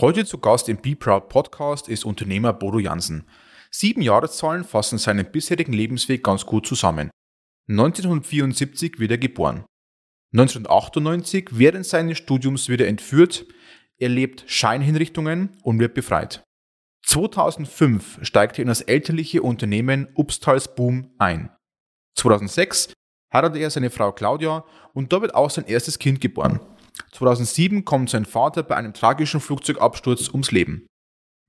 Heute zu Gast im Be Proud Podcast ist Unternehmer Bodo Jansen. Sieben Jahreszahlen fassen seinen bisherigen Lebensweg ganz gut zusammen. 1974 wird er geboren. 1998 während seines Studiums wird er entführt, erlebt Scheinhinrichtungen und wird befreit. 2005 steigt er in das elterliche Unternehmen Upstals Boom ein. 2006 heiratet er seine Frau Claudia und da wird auch sein erstes Kind geboren. 2007 kommt sein Vater bei einem tragischen Flugzeugabsturz ums Leben.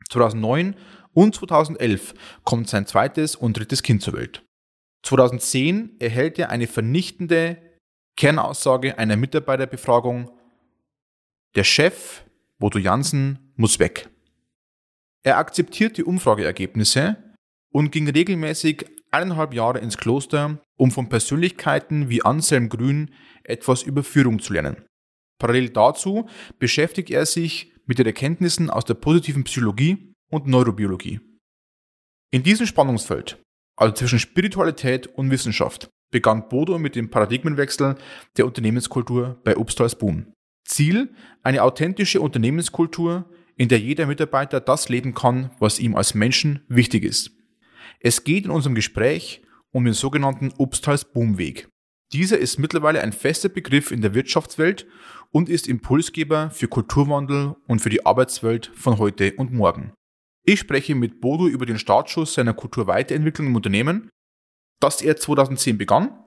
2009 und 2011 kommt sein zweites und drittes Kind zur Welt. 2010 erhält er eine vernichtende Kernaussage einer Mitarbeiterbefragung. Der Chef, Bodo Jansen, muss weg. Er akzeptiert die Umfrageergebnisse und ging regelmäßig eineinhalb Jahre ins Kloster, um von Persönlichkeiten wie Anselm Grün etwas über Führung zu lernen. Parallel dazu beschäftigt er sich mit den Erkenntnissen aus der positiven Psychologie und Neurobiologie. In diesem Spannungsfeld, also zwischen Spiritualität und Wissenschaft, begann Bodo mit dem Paradigmenwechsel der Unternehmenskultur bei Upstals Boom. Ziel, eine authentische Unternehmenskultur, in der jeder Mitarbeiter das leben kann, was ihm als Menschen wichtig ist. Es geht in unserem Gespräch um den sogenannten Upstals Boomweg. Dieser ist mittlerweile ein fester Begriff in der Wirtschaftswelt und ist Impulsgeber für Kulturwandel und für die Arbeitswelt von heute und morgen. Ich spreche mit Bodo über den Startschuss seiner Kulturweiterentwicklung im Unternehmen, das er 2010 begann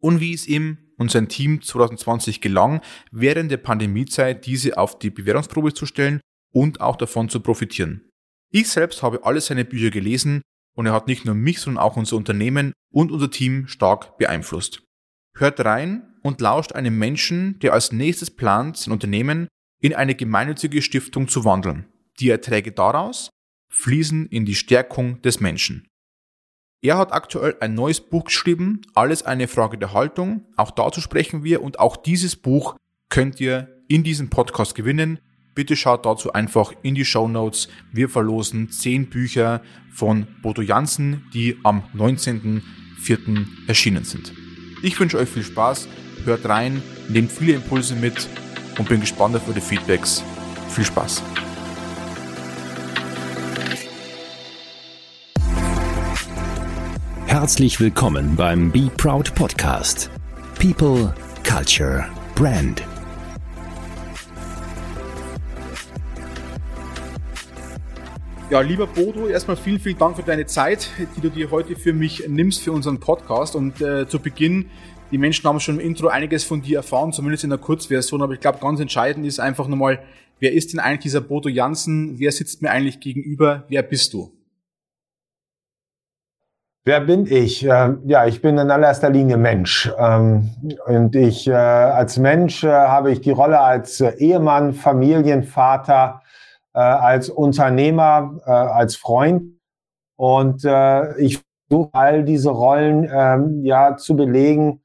und wie es ihm und sein Team 2020 gelang, während der Pandemiezeit diese auf die Bewährungsprobe zu stellen und auch davon zu profitieren. Ich selbst habe alle seine Bücher gelesen und er hat nicht nur mich, sondern auch unser Unternehmen und unser Team stark beeinflusst. Hört rein und lauscht einem Menschen, der als nächstes plant, sein Unternehmen in eine gemeinnützige Stiftung zu wandeln. Die Erträge daraus fließen in die Stärkung des Menschen. Er hat aktuell ein neues Buch geschrieben, alles eine Frage der Haltung. Auch dazu sprechen wir und auch dieses Buch könnt ihr in diesem Podcast gewinnen. Bitte schaut dazu einfach in die Show Notes. Wir verlosen zehn Bücher von Bodo Jansen, die am 19.04. erschienen sind. Ich wünsche euch viel Spaß, hört rein, nehmt viele Impulse mit und bin gespannt auf eure Feedbacks. Viel Spaß! Herzlich willkommen beim Be Proud Podcast. People, Culture, Brand. Ja, lieber Bodo, erstmal vielen, vielen Dank für deine Zeit, die du dir heute für mich nimmst für unseren Podcast. Und äh, zu Beginn, die Menschen haben schon im Intro einiges von dir erfahren, zumindest in der Kurzversion, aber ich glaube, ganz entscheidend ist einfach nochmal, wer ist denn eigentlich dieser Bodo Jansen? Wer sitzt mir eigentlich gegenüber? Wer bist du? Wer bin ich? Ähm, ja, ich bin in allererster Linie Mensch. Ähm, und ich äh, als Mensch äh, habe ich die Rolle als äh, Ehemann, Familienvater, als Unternehmer, als Freund. Und ich versuche all diese Rollen ähm, ja zu belegen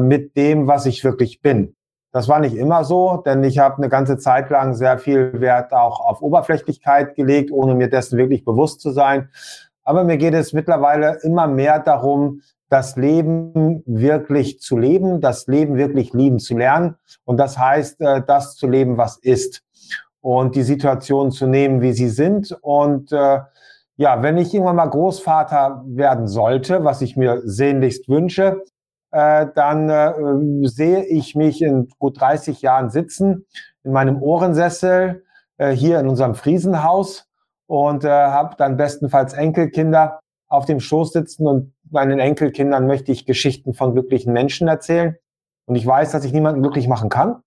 mit dem, was ich wirklich bin. Das war nicht immer so, denn ich habe eine ganze Zeit lang sehr viel Wert auch auf Oberflächlichkeit gelegt, ohne mir dessen wirklich bewusst zu sein. Aber mir geht es mittlerweile immer mehr darum, das Leben wirklich zu leben, das Leben wirklich lieben zu lernen. Und das heißt, äh, das zu leben, was ist und die Situation zu nehmen, wie sie sind. Und äh, ja, wenn ich irgendwann mal Großvater werden sollte, was ich mir sehnlichst wünsche, äh, dann äh, sehe ich mich in gut 30 Jahren sitzen in meinem Ohrensessel äh, hier in unserem Friesenhaus und habe dann bestenfalls Enkelkinder auf dem Schoß sitzen und meinen Enkelkindern möchte ich Geschichten von glücklichen Menschen erzählen. Und ich weiß, dass ich niemanden glücklich machen kann.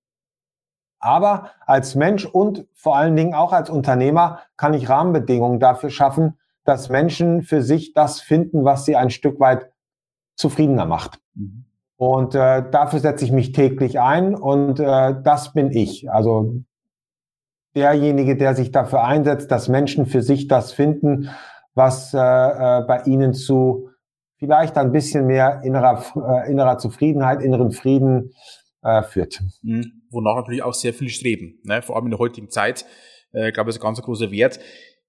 Aber als Mensch und vor allen Dingen auch als Unternehmer kann ich Rahmenbedingungen dafür schaffen, dass Menschen für sich das finden, was sie ein Stück weit zufriedener macht. Mhm. Und äh, dafür setze ich mich täglich ein und äh, das bin ich. Also derjenige, der sich dafür einsetzt, dass Menschen für sich das finden, was äh, äh bei ihnen zu vielleicht ein bisschen mehr innerer, äh, innerer Zufriedenheit, inneren Frieden äh, führt. Mhm. Wonach natürlich auch sehr viel streben, ne? vor allem in der heutigen Zeit. Ich glaube, das ist ein ganz großer Wert.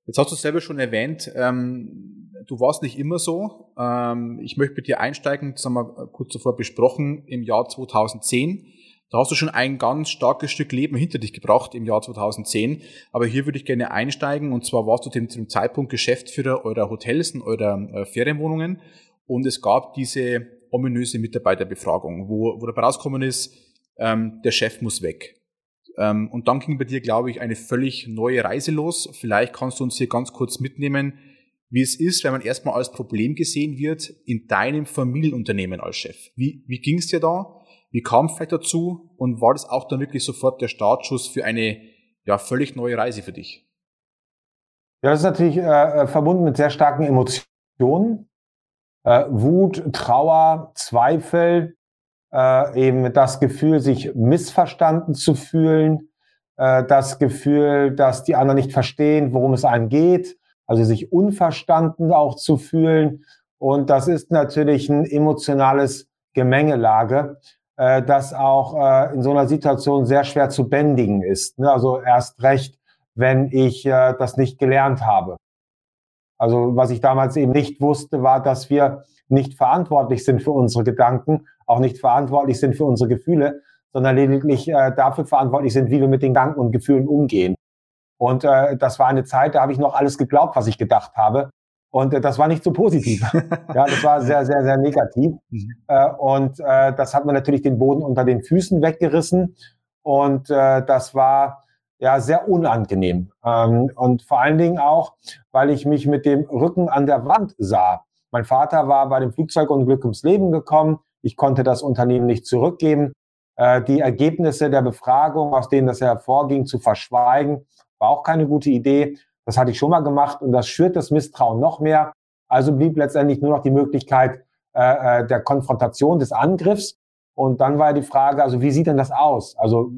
Jetzt hast du selber schon erwähnt, ähm, du warst nicht immer so. Ähm, ich möchte mit dir einsteigen, das haben wir kurz zuvor besprochen, im Jahr 2010. Da hast du schon ein ganz starkes Stück Leben hinter dich gebracht im Jahr 2010. Aber hier würde ich gerne einsteigen. Und zwar warst du zu dem Zeitpunkt Geschäftsführer eurer Hotels und eurer äh, Ferienwohnungen. Und es gab diese ominöse Mitarbeiterbefragung, wo, wo dabei rausgekommen ist, ähm, der Chef muss weg. Ähm, und dann ging bei dir, glaube ich, eine völlig neue Reise los. Vielleicht kannst du uns hier ganz kurz mitnehmen, wie es ist, wenn man erstmal als Problem gesehen wird in deinem Familienunternehmen als Chef. Wie, wie ging es dir da? Wie kam vielleicht dazu? Und war das auch dann wirklich sofort der Startschuss für eine ja, völlig neue Reise für dich? Ja, das ist natürlich äh, äh, verbunden mit sehr starken Emotionen. Äh, Wut, Trauer, Zweifel, äh, eben das Gefühl, sich missverstanden zu fühlen, äh, das Gefühl, dass die anderen nicht verstehen, worum es einem geht, also sich unverstanden auch zu fühlen. Und das ist natürlich ein emotionales Gemengelage äh, das auch äh, in so einer Situation sehr schwer zu bändigen ist. Ne? Also erst recht, wenn ich äh, das nicht gelernt habe. Also was ich damals eben nicht wusste, war, dass wir nicht verantwortlich sind für unsere Gedanken, auch nicht verantwortlich sind für unsere Gefühle, sondern lediglich äh, dafür verantwortlich sind, wie wir mit den Gedanken und Gefühlen umgehen. Und äh, das war eine Zeit, da habe ich noch alles geglaubt, was ich gedacht habe. Und äh, das war nicht so positiv. ja, das war sehr, sehr, sehr negativ. Mhm. Äh, und äh, das hat mir natürlich den Boden unter den Füßen weggerissen. Und äh, das war ja sehr unangenehm. Ähm, und vor allen Dingen auch, weil ich mich mit dem Rücken an der Wand sah. Mein Vater war bei dem Flugzeugunglück ums Leben gekommen. Ich konnte das Unternehmen nicht zurückgeben. Äh, die Ergebnisse der Befragung, aus denen das hervorging, zu verschweigen, war auch keine gute Idee. Das hatte ich schon mal gemacht und das schürt das Misstrauen noch mehr. Also blieb letztendlich nur noch die Möglichkeit äh, äh, der Konfrontation, des Angriffs. Und dann war die Frage, also wie sieht denn das aus? Also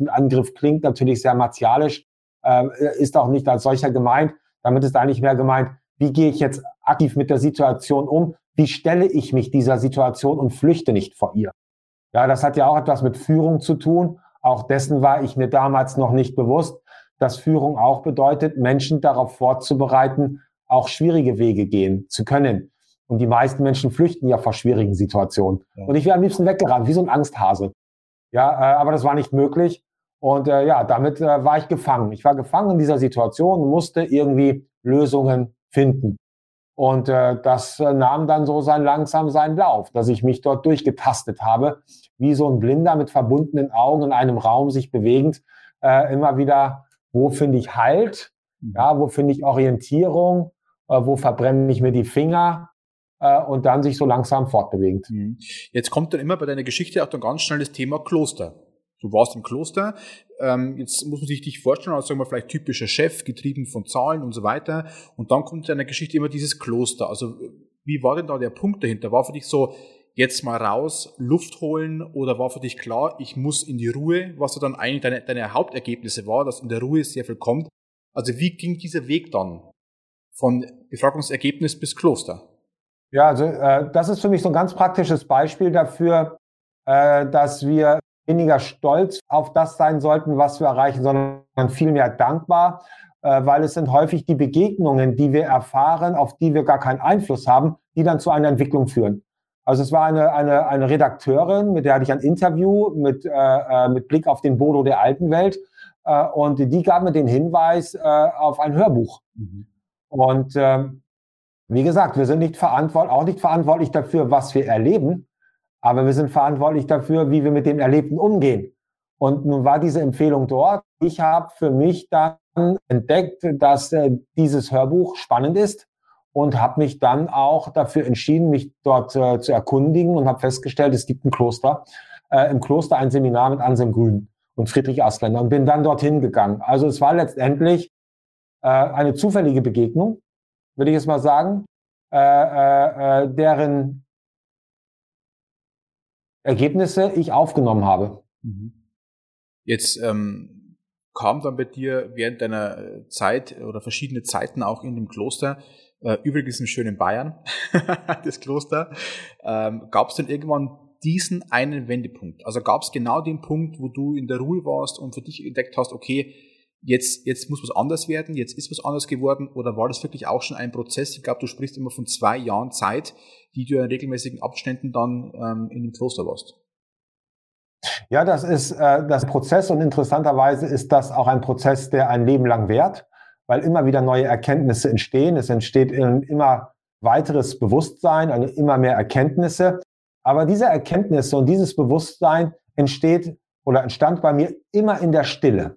ein Angriff klingt natürlich sehr martialisch, äh, ist auch nicht als solcher gemeint. Damit ist eigentlich mehr gemeint, wie gehe ich jetzt aktiv mit der Situation um? Wie stelle ich mich dieser Situation und flüchte nicht vor ihr? Ja, das hat ja auch etwas mit Führung zu tun. Auch dessen war ich mir damals noch nicht bewusst dass Führung auch bedeutet, Menschen darauf vorzubereiten, auch schwierige Wege gehen zu können. Und die meisten Menschen flüchten ja vor schwierigen Situationen. Ja. Und ich wäre am liebsten weggerannt, wie so ein Angsthase. Ja, äh, aber das war nicht möglich. Und äh, ja, damit äh, war ich gefangen. Ich war gefangen in dieser Situation und musste irgendwie Lösungen finden. Und äh, das äh, nahm dann so sein langsam seinen Lauf, dass ich mich dort durchgetastet habe, wie so ein Blinder mit verbundenen Augen in einem Raum sich bewegend, äh, immer wieder wo finde ich Halt, mhm. ja, wo finde ich Orientierung, äh, wo verbrenne ich mir die Finger äh, und dann sich so langsam fortbewegend. Mhm. Jetzt kommt dann immer bei deiner Geschichte auch dann ganz schnell das Thema Kloster. Du warst im Kloster, ähm, jetzt muss man sich dich vorstellen, als sagen wir vielleicht typischer Chef, getrieben von Zahlen und so weiter. Und dann kommt in deiner Geschichte immer dieses Kloster. Also wie war denn da der Punkt dahinter? War für dich so, jetzt mal raus, Luft holen oder war für dich klar, ich muss in die Ruhe, was so dann eigentlich deine, deine Hauptergebnisse war, dass in der Ruhe sehr viel kommt. Also wie ging dieser Weg dann von Befragungsergebnis bis Kloster? Ja, also äh, das ist für mich so ein ganz praktisches Beispiel dafür, äh, dass wir weniger stolz auf das sein sollten, was wir erreichen, sondern vielmehr dankbar, äh, weil es sind häufig die Begegnungen, die wir erfahren, auf die wir gar keinen Einfluss haben, die dann zu einer Entwicklung führen. Also es war eine, eine, eine Redakteurin, mit der hatte ich ein Interview mit, äh, äh, mit Blick auf den Bodo der alten Welt. Äh, und die gab mir den Hinweis äh, auf ein Hörbuch. Mhm. Und äh, wie gesagt, wir sind nicht verantwortlich, auch nicht verantwortlich dafür, was wir erleben, aber wir sind verantwortlich dafür, wie wir mit dem Erlebten umgehen. Und nun war diese Empfehlung dort. Ich habe für mich dann entdeckt, dass äh, dieses Hörbuch spannend ist und habe mich dann auch dafür entschieden, mich dort äh, zu erkundigen und habe festgestellt, es gibt ein Kloster, äh, im Kloster ein Seminar mit Anselm Grün und Friedrich Astländer und bin dann dorthin gegangen. Also es war letztendlich äh, eine zufällige Begegnung, würde ich jetzt mal sagen, äh, äh, äh, deren Ergebnisse ich aufgenommen habe. Mhm. Jetzt ähm, kam dann bei dir während deiner Zeit oder verschiedene Zeiten auch in dem Kloster äh, übrigens im schönen Bayern, das Kloster, ähm, gab es denn irgendwann diesen einen Wendepunkt? Also gab es genau den Punkt, wo du in der Ruhe warst und für dich entdeckt hast, okay, jetzt, jetzt muss was anders werden, jetzt ist was anders geworden, oder war das wirklich auch schon ein Prozess? Ich glaube, du sprichst immer von zwei Jahren Zeit, die du in regelmäßigen Abständen dann ähm, in dem Kloster warst. Ja, das ist äh, das Prozess und interessanterweise ist das auch ein Prozess, der ein Leben lang währt, weil immer wieder neue Erkenntnisse entstehen. Es entsteht immer weiteres Bewusstsein, also immer mehr Erkenntnisse. Aber diese Erkenntnisse und dieses Bewusstsein entsteht oder entstand bei mir immer in der Stille.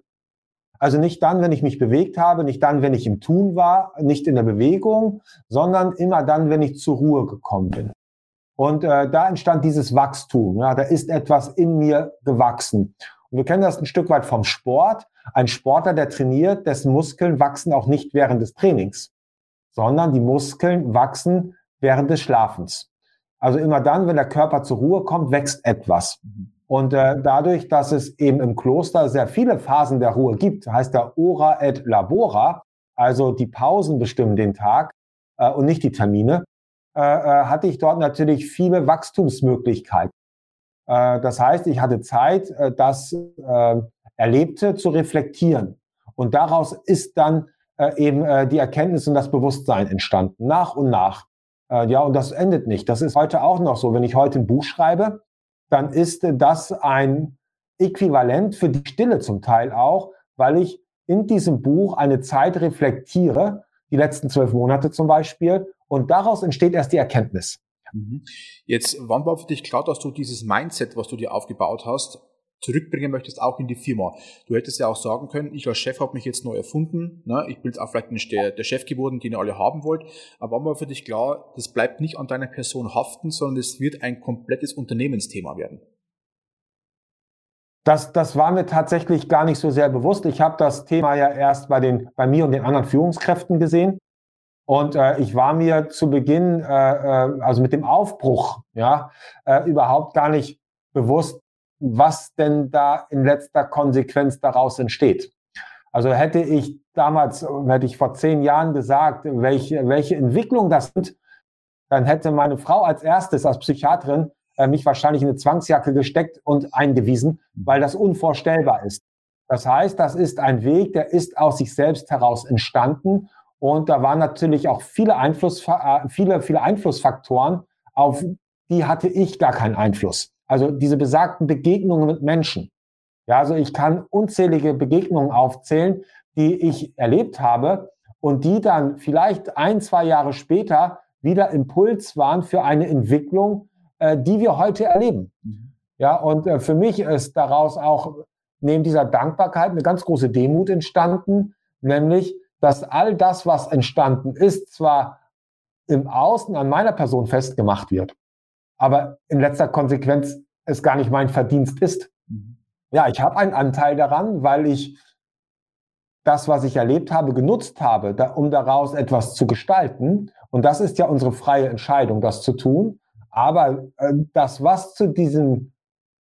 Also nicht dann, wenn ich mich bewegt habe, nicht dann, wenn ich im Tun war, nicht in der Bewegung, sondern immer dann, wenn ich zur Ruhe gekommen bin. Und äh, da entstand dieses Wachstum. Ja, da ist etwas in mir gewachsen. Und wir kennen das ein Stück weit vom Sport. Ein Sportler, der trainiert, dessen Muskeln wachsen auch nicht während des Trainings, sondern die Muskeln wachsen während des Schlafens. Also immer dann, wenn der Körper zur Ruhe kommt, wächst etwas. Mhm. Und äh, dadurch, dass es eben im Kloster sehr viele Phasen der Ruhe gibt, heißt der Ora et Labora, also die Pausen bestimmen den Tag äh, und nicht die Termine, äh, äh, hatte ich dort natürlich viele Wachstumsmöglichkeiten. Äh, das heißt, ich hatte Zeit, äh, das Erlebte zu reflektieren. Und daraus ist dann äh, eben äh, die Erkenntnis und das Bewusstsein entstanden, nach und nach. Äh, ja, und das endet nicht. Das ist heute auch noch so. Wenn ich heute ein Buch schreibe, dann ist das ein Äquivalent für die Stille zum Teil auch, weil ich in diesem Buch eine Zeit reflektiere, die letzten zwölf Monate zum Beispiel, und daraus entsteht erst die Erkenntnis. Mhm. Jetzt, wann war für dich klar, dass du dieses Mindset, was du dir aufgebaut hast, zurückbringen möchtest, auch in die Firma. Du hättest ja auch sagen können, ich als Chef habe mich jetzt neu erfunden, ne? ich bin jetzt auch vielleicht nicht der, der Chef geworden, den ihr alle haben wollt, aber war für dich klar, das bleibt nicht an deiner Person haften, sondern es wird ein komplettes Unternehmensthema werden. Das, das war mir tatsächlich gar nicht so sehr bewusst. Ich habe das Thema ja erst bei, den, bei mir und den anderen Führungskräften gesehen. Und äh, ich war mir zu Beginn, äh, äh, also mit dem Aufbruch, ja, äh, überhaupt gar nicht bewusst, was denn da in letzter Konsequenz daraus entsteht. Also hätte ich damals, hätte ich vor zehn Jahren gesagt, welche, welche Entwicklung das sind, dann hätte meine Frau als erstes, als Psychiaterin, äh, mich wahrscheinlich in eine Zwangsjacke gesteckt und eingewiesen, weil das unvorstellbar ist. Das heißt, das ist ein Weg, der ist aus sich selbst heraus entstanden. Und da waren natürlich auch viele, Einfluss, äh, viele, viele Einflussfaktoren, auf die hatte ich gar keinen Einfluss. Also diese besagten Begegnungen mit Menschen. Ja, also ich kann unzählige Begegnungen aufzählen, die ich erlebt habe und die dann vielleicht ein, zwei Jahre später wieder Impuls waren für eine Entwicklung, äh, die wir heute erleben. Mhm. Ja, und äh, für mich ist daraus auch neben dieser Dankbarkeit eine ganz große Demut entstanden, nämlich, dass all das, was entstanden ist, zwar im Außen an meiner Person festgemacht wird, aber in letzter Konsequenz es gar nicht mein Verdienst ist. Mhm. Ja, ich habe einen Anteil daran, weil ich das, was ich erlebt habe, genutzt habe, da, um daraus etwas zu gestalten. Und das ist ja unsere freie Entscheidung, das zu tun. Aber äh, das, was zu diesen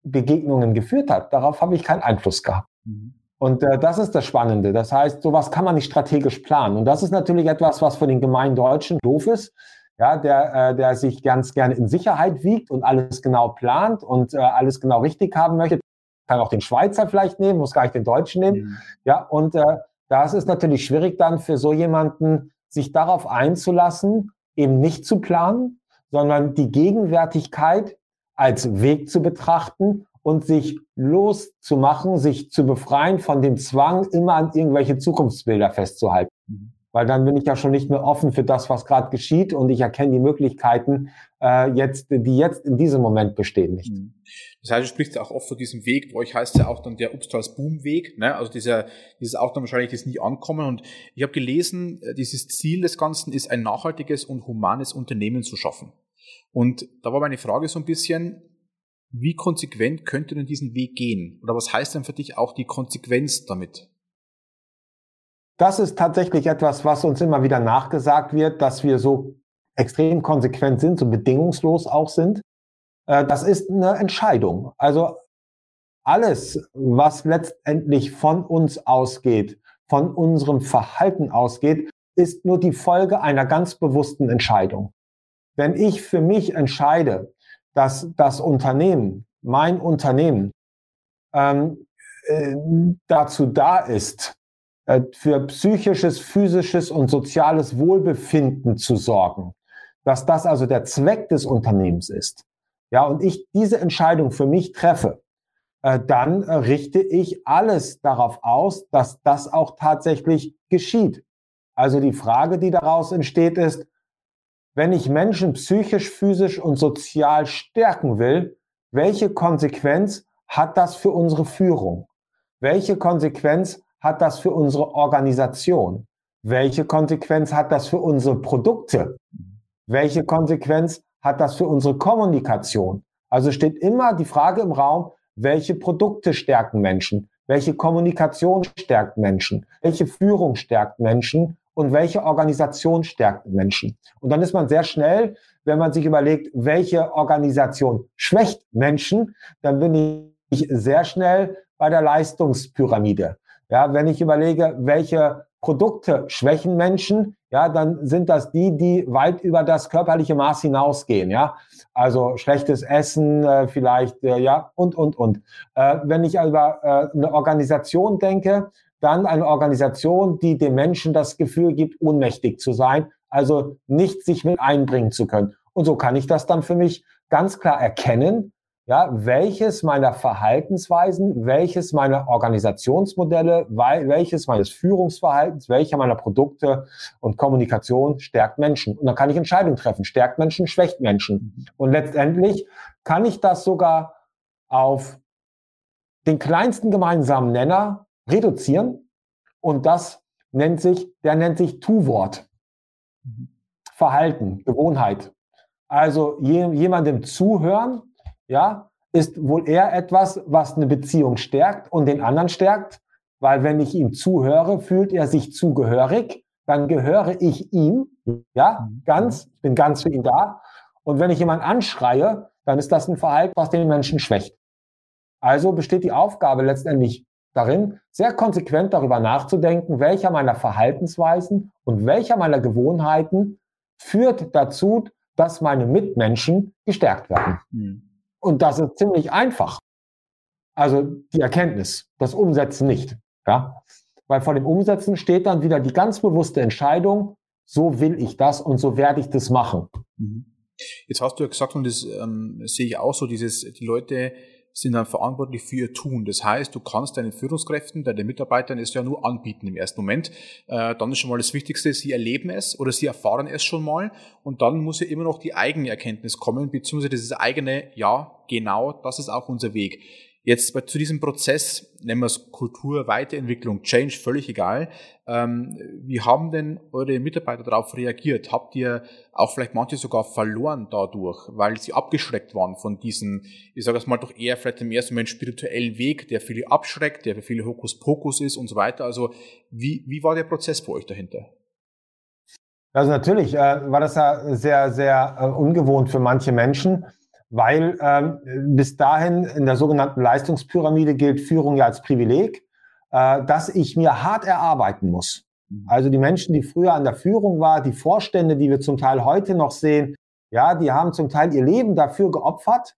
Begegnungen geführt hat, darauf habe ich keinen Einfluss gehabt. Mhm. Und äh, das ist das Spannende. Das heißt, sowas kann man nicht strategisch planen. Und das ist natürlich etwas, was für den gemeinen Deutschen doof ist, ja, der, äh, der sich ganz gerne in Sicherheit wiegt und alles genau plant und äh, alles genau richtig haben möchte. Kann auch den Schweizer vielleicht nehmen, muss gar nicht den Deutschen nehmen. Mhm. Ja, und äh, das ist natürlich schwierig dann für so jemanden, sich darauf einzulassen, eben nicht zu planen, sondern die Gegenwärtigkeit als Weg zu betrachten und sich loszumachen, sich zu befreien von dem Zwang, immer an irgendwelche Zukunftsbilder festzuhalten. Mhm weil dann bin ich ja schon nicht mehr offen für das, was gerade geschieht und ich erkenne die Möglichkeiten, äh, jetzt, die jetzt in diesem Moment bestehen nicht. Mhm. Das heißt, du sprichst ja auch oft von diesem Weg, bei euch heißt es ja auch dann der Upstars Boom-Weg, ne? also dieser, dieses auch dann wahrscheinlich das nie ankommen und ich habe gelesen, äh, dieses Ziel des Ganzen ist, ein nachhaltiges und humanes Unternehmen zu schaffen. Und da war meine Frage so ein bisschen, wie konsequent könnte denn diesen Weg gehen? Oder was heißt denn für dich auch die Konsequenz damit? Das ist tatsächlich etwas, was uns immer wieder nachgesagt wird, dass wir so extrem konsequent sind, so bedingungslos auch sind. Äh, das ist eine Entscheidung. Also alles, was letztendlich von uns ausgeht, von unserem Verhalten ausgeht, ist nur die Folge einer ganz bewussten Entscheidung. Wenn ich für mich entscheide, dass das Unternehmen, mein Unternehmen, ähm, äh, dazu da ist, für psychisches, physisches und soziales Wohlbefinden zu sorgen. Dass das also der Zweck des Unternehmens ist. Ja, und ich diese Entscheidung für mich treffe, äh, dann äh, richte ich alles darauf aus, dass das auch tatsächlich geschieht. Also die Frage, die daraus entsteht, ist, wenn ich Menschen psychisch, physisch und sozial stärken will, welche Konsequenz hat das für unsere Führung? Welche Konsequenz hat das für unsere Organisation? Welche Konsequenz hat das für unsere Produkte? Welche Konsequenz hat das für unsere Kommunikation? Also steht immer die Frage im Raum, welche Produkte stärken Menschen? Welche Kommunikation stärkt Menschen? Welche Führung stärkt Menschen? und welche Organisation stärkt Menschen. Und dann ist man sehr schnell, wenn man sich überlegt, welche Organisation schwächt Menschen, dann bin ich sehr schnell bei der Leistungspyramide. Ja, wenn ich überlege, welche Produkte schwächen Menschen, ja, dann sind das die, die weit über das körperliche Maß hinausgehen, ja. Also schlechtes Essen, äh, vielleicht, äh, ja, und, und, und. Äh, wenn ich über äh, eine Organisation denke, dann eine Organisation, die dem Menschen das Gefühl gibt, ohnmächtig zu sein, also nicht sich mit einbringen zu können. Und so kann ich das dann für mich ganz klar erkennen, ja, welches meiner Verhaltensweisen, welches meiner Organisationsmodelle, welches meines Führungsverhaltens, welcher meiner Produkte und Kommunikation stärkt Menschen. Und dann kann ich Entscheidungen treffen, stärkt Menschen, schwächt Menschen. Und letztendlich kann ich das sogar auf den kleinsten gemeinsamen Nenner reduzieren und das nennt sich, der nennt sich Tu-Wort. Verhalten, Gewohnheit. Also je, jemandem zuhören, ja, ist wohl eher etwas, was eine Beziehung stärkt und den anderen stärkt, weil wenn ich ihm zuhöre, fühlt er sich zugehörig, dann gehöre ich ihm, ja, ganz, bin ganz für ihn da. Und wenn ich jemanden anschreie, dann ist das ein Verhalten, was den Menschen schwächt. Also besteht die Aufgabe letztendlich darin, sehr konsequent darüber nachzudenken, welcher meiner Verhaltensweisen und welcher meiner Gewohnheiten führt dazu, dass meine Mitmenschen gestärkt werden. Mhm. Und das ist ziemlich einfach. Also die Erkenntnis, das Umsetzen nicht. Ja? Weil vor dem Umsetzen steht dann wieder die ganz bewusste Entscheidung, so will ich das und so werde ich das machen. Mhm. Jetzt hast du ja gesagt, und das ähm, sehe ich auch so, dieses, die Leute sind dann verantwortlich für ihr Tun. Das heißt, du kannst deinen Führungskräften, deinen Mitarbeitern es ja nur anbieten im ersten Moment. Äh, dann ist schon mal das Wichtigste, sie erleben es oder sie erfahren es schon mal und dann muss ja immer noch die eigene Erkenntnis kommen, beziehungsweise dieses eigene, ja, genau, das ist auch unser Weg. Jetzt zu diesem Prozess, nennen wir es Kultur, Weiterentwicklung, Change, völlig egal. Ähm, wie haben denn eure Mitarbeiter darauf reagiert? Habt ihr auch vielleicht manche sogar verloren dadurch, weil sie abgeschreckt waren von diesem, ich sage es mal doch eher vielleicht im ersten Moment spirituellen Weg, der viele abschreckt, der für viele Hokuspokus ist und so weiter. Also wie, wie war der Prozess bei euch dahinter? Also natürlich äh, war das ja sehr, sehr äh, ungewohnt für manche Menschen weil ähm, bis dahin in der sogenannten Leistungspyramide gilt Führung ja als Privileg, äh, dass ich mir hart erarbeiten muss. Mhm. Also die Menschen, die früher an der Führung waren, die Vorstände, die wir zum Teil heute noch sehen, ja, die haben zum Teil ihr Leben dafür geopfert,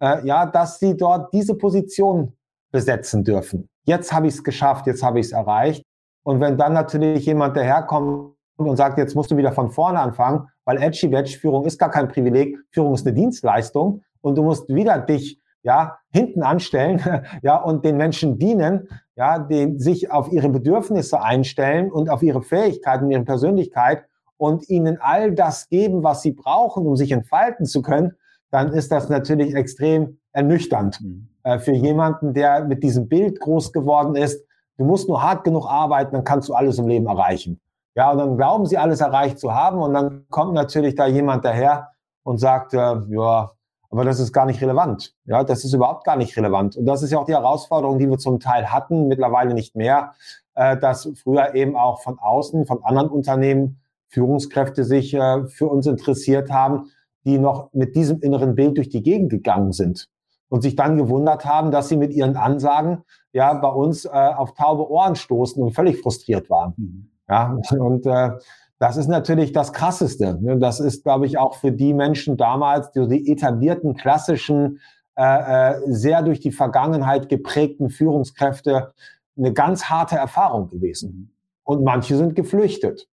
äh, ja, dass sie dort diese Position besetzen dürfen. Jetzt habe ich es geschafft, jetzt habe ich es erreicht. Und wenn dann natürlich jemand daherkommt und sagt, jetzt musst du wieder von vorne anfangen, weil Edgy Badge Führung ist gar kein Privileg, Führung ist eine Dienstleistung und du musst wieder dich ja hinten anstellen, ja und den Menschen dienen, ja, den sich auf ihre Bedürfnisse einstellen und auf ihre Fähigkeiten, ihre Persönlichkeit und ihnen all das geben, was sie brauchen, um sich entfalten zu können, dann ist das natürlich extrem ernüchternd mhm. äh, für jemanden, der mit diesem Bild groß geworden ist. Du musst nur hart genug arbeiten, dann kannst du alles im Leben erreichen. Ja, und dann glauben sie, alles erreicht zu haben. Und dann kommt natürlich da jemand daher und sagt, äh, ja, aber das ist gar nicht relevant. Ja, das ist überhaupt gar nicht relevant. Und das ist ja auch die Herausforderung, die wir zum Teil hatten, mittlerweile nicht mehr, äh, dass früher eben auch von außen, von anderen Unternehmen Führungskräfte sich äh, für uns interessiert haben, die noch mit diesem inneren Bild durch die Gegend gegangen sind und sich dann gewundert haben, dass sie mit ihren Ansagen ja bei uns äh, auf taube Ohren stoßen und völlig frustriert waren. Mhm. Ja, und äh, das ist natürlich das Krasseste. Das ist, glaube ich, auch für die Menschen damals, die, die etablierten, klassischen, äh, äh, sehr durch die Vergangenheit geprägten Führungskräfte eine ganz harte Erfahrung gewesen. Und manche sind geflüchtet.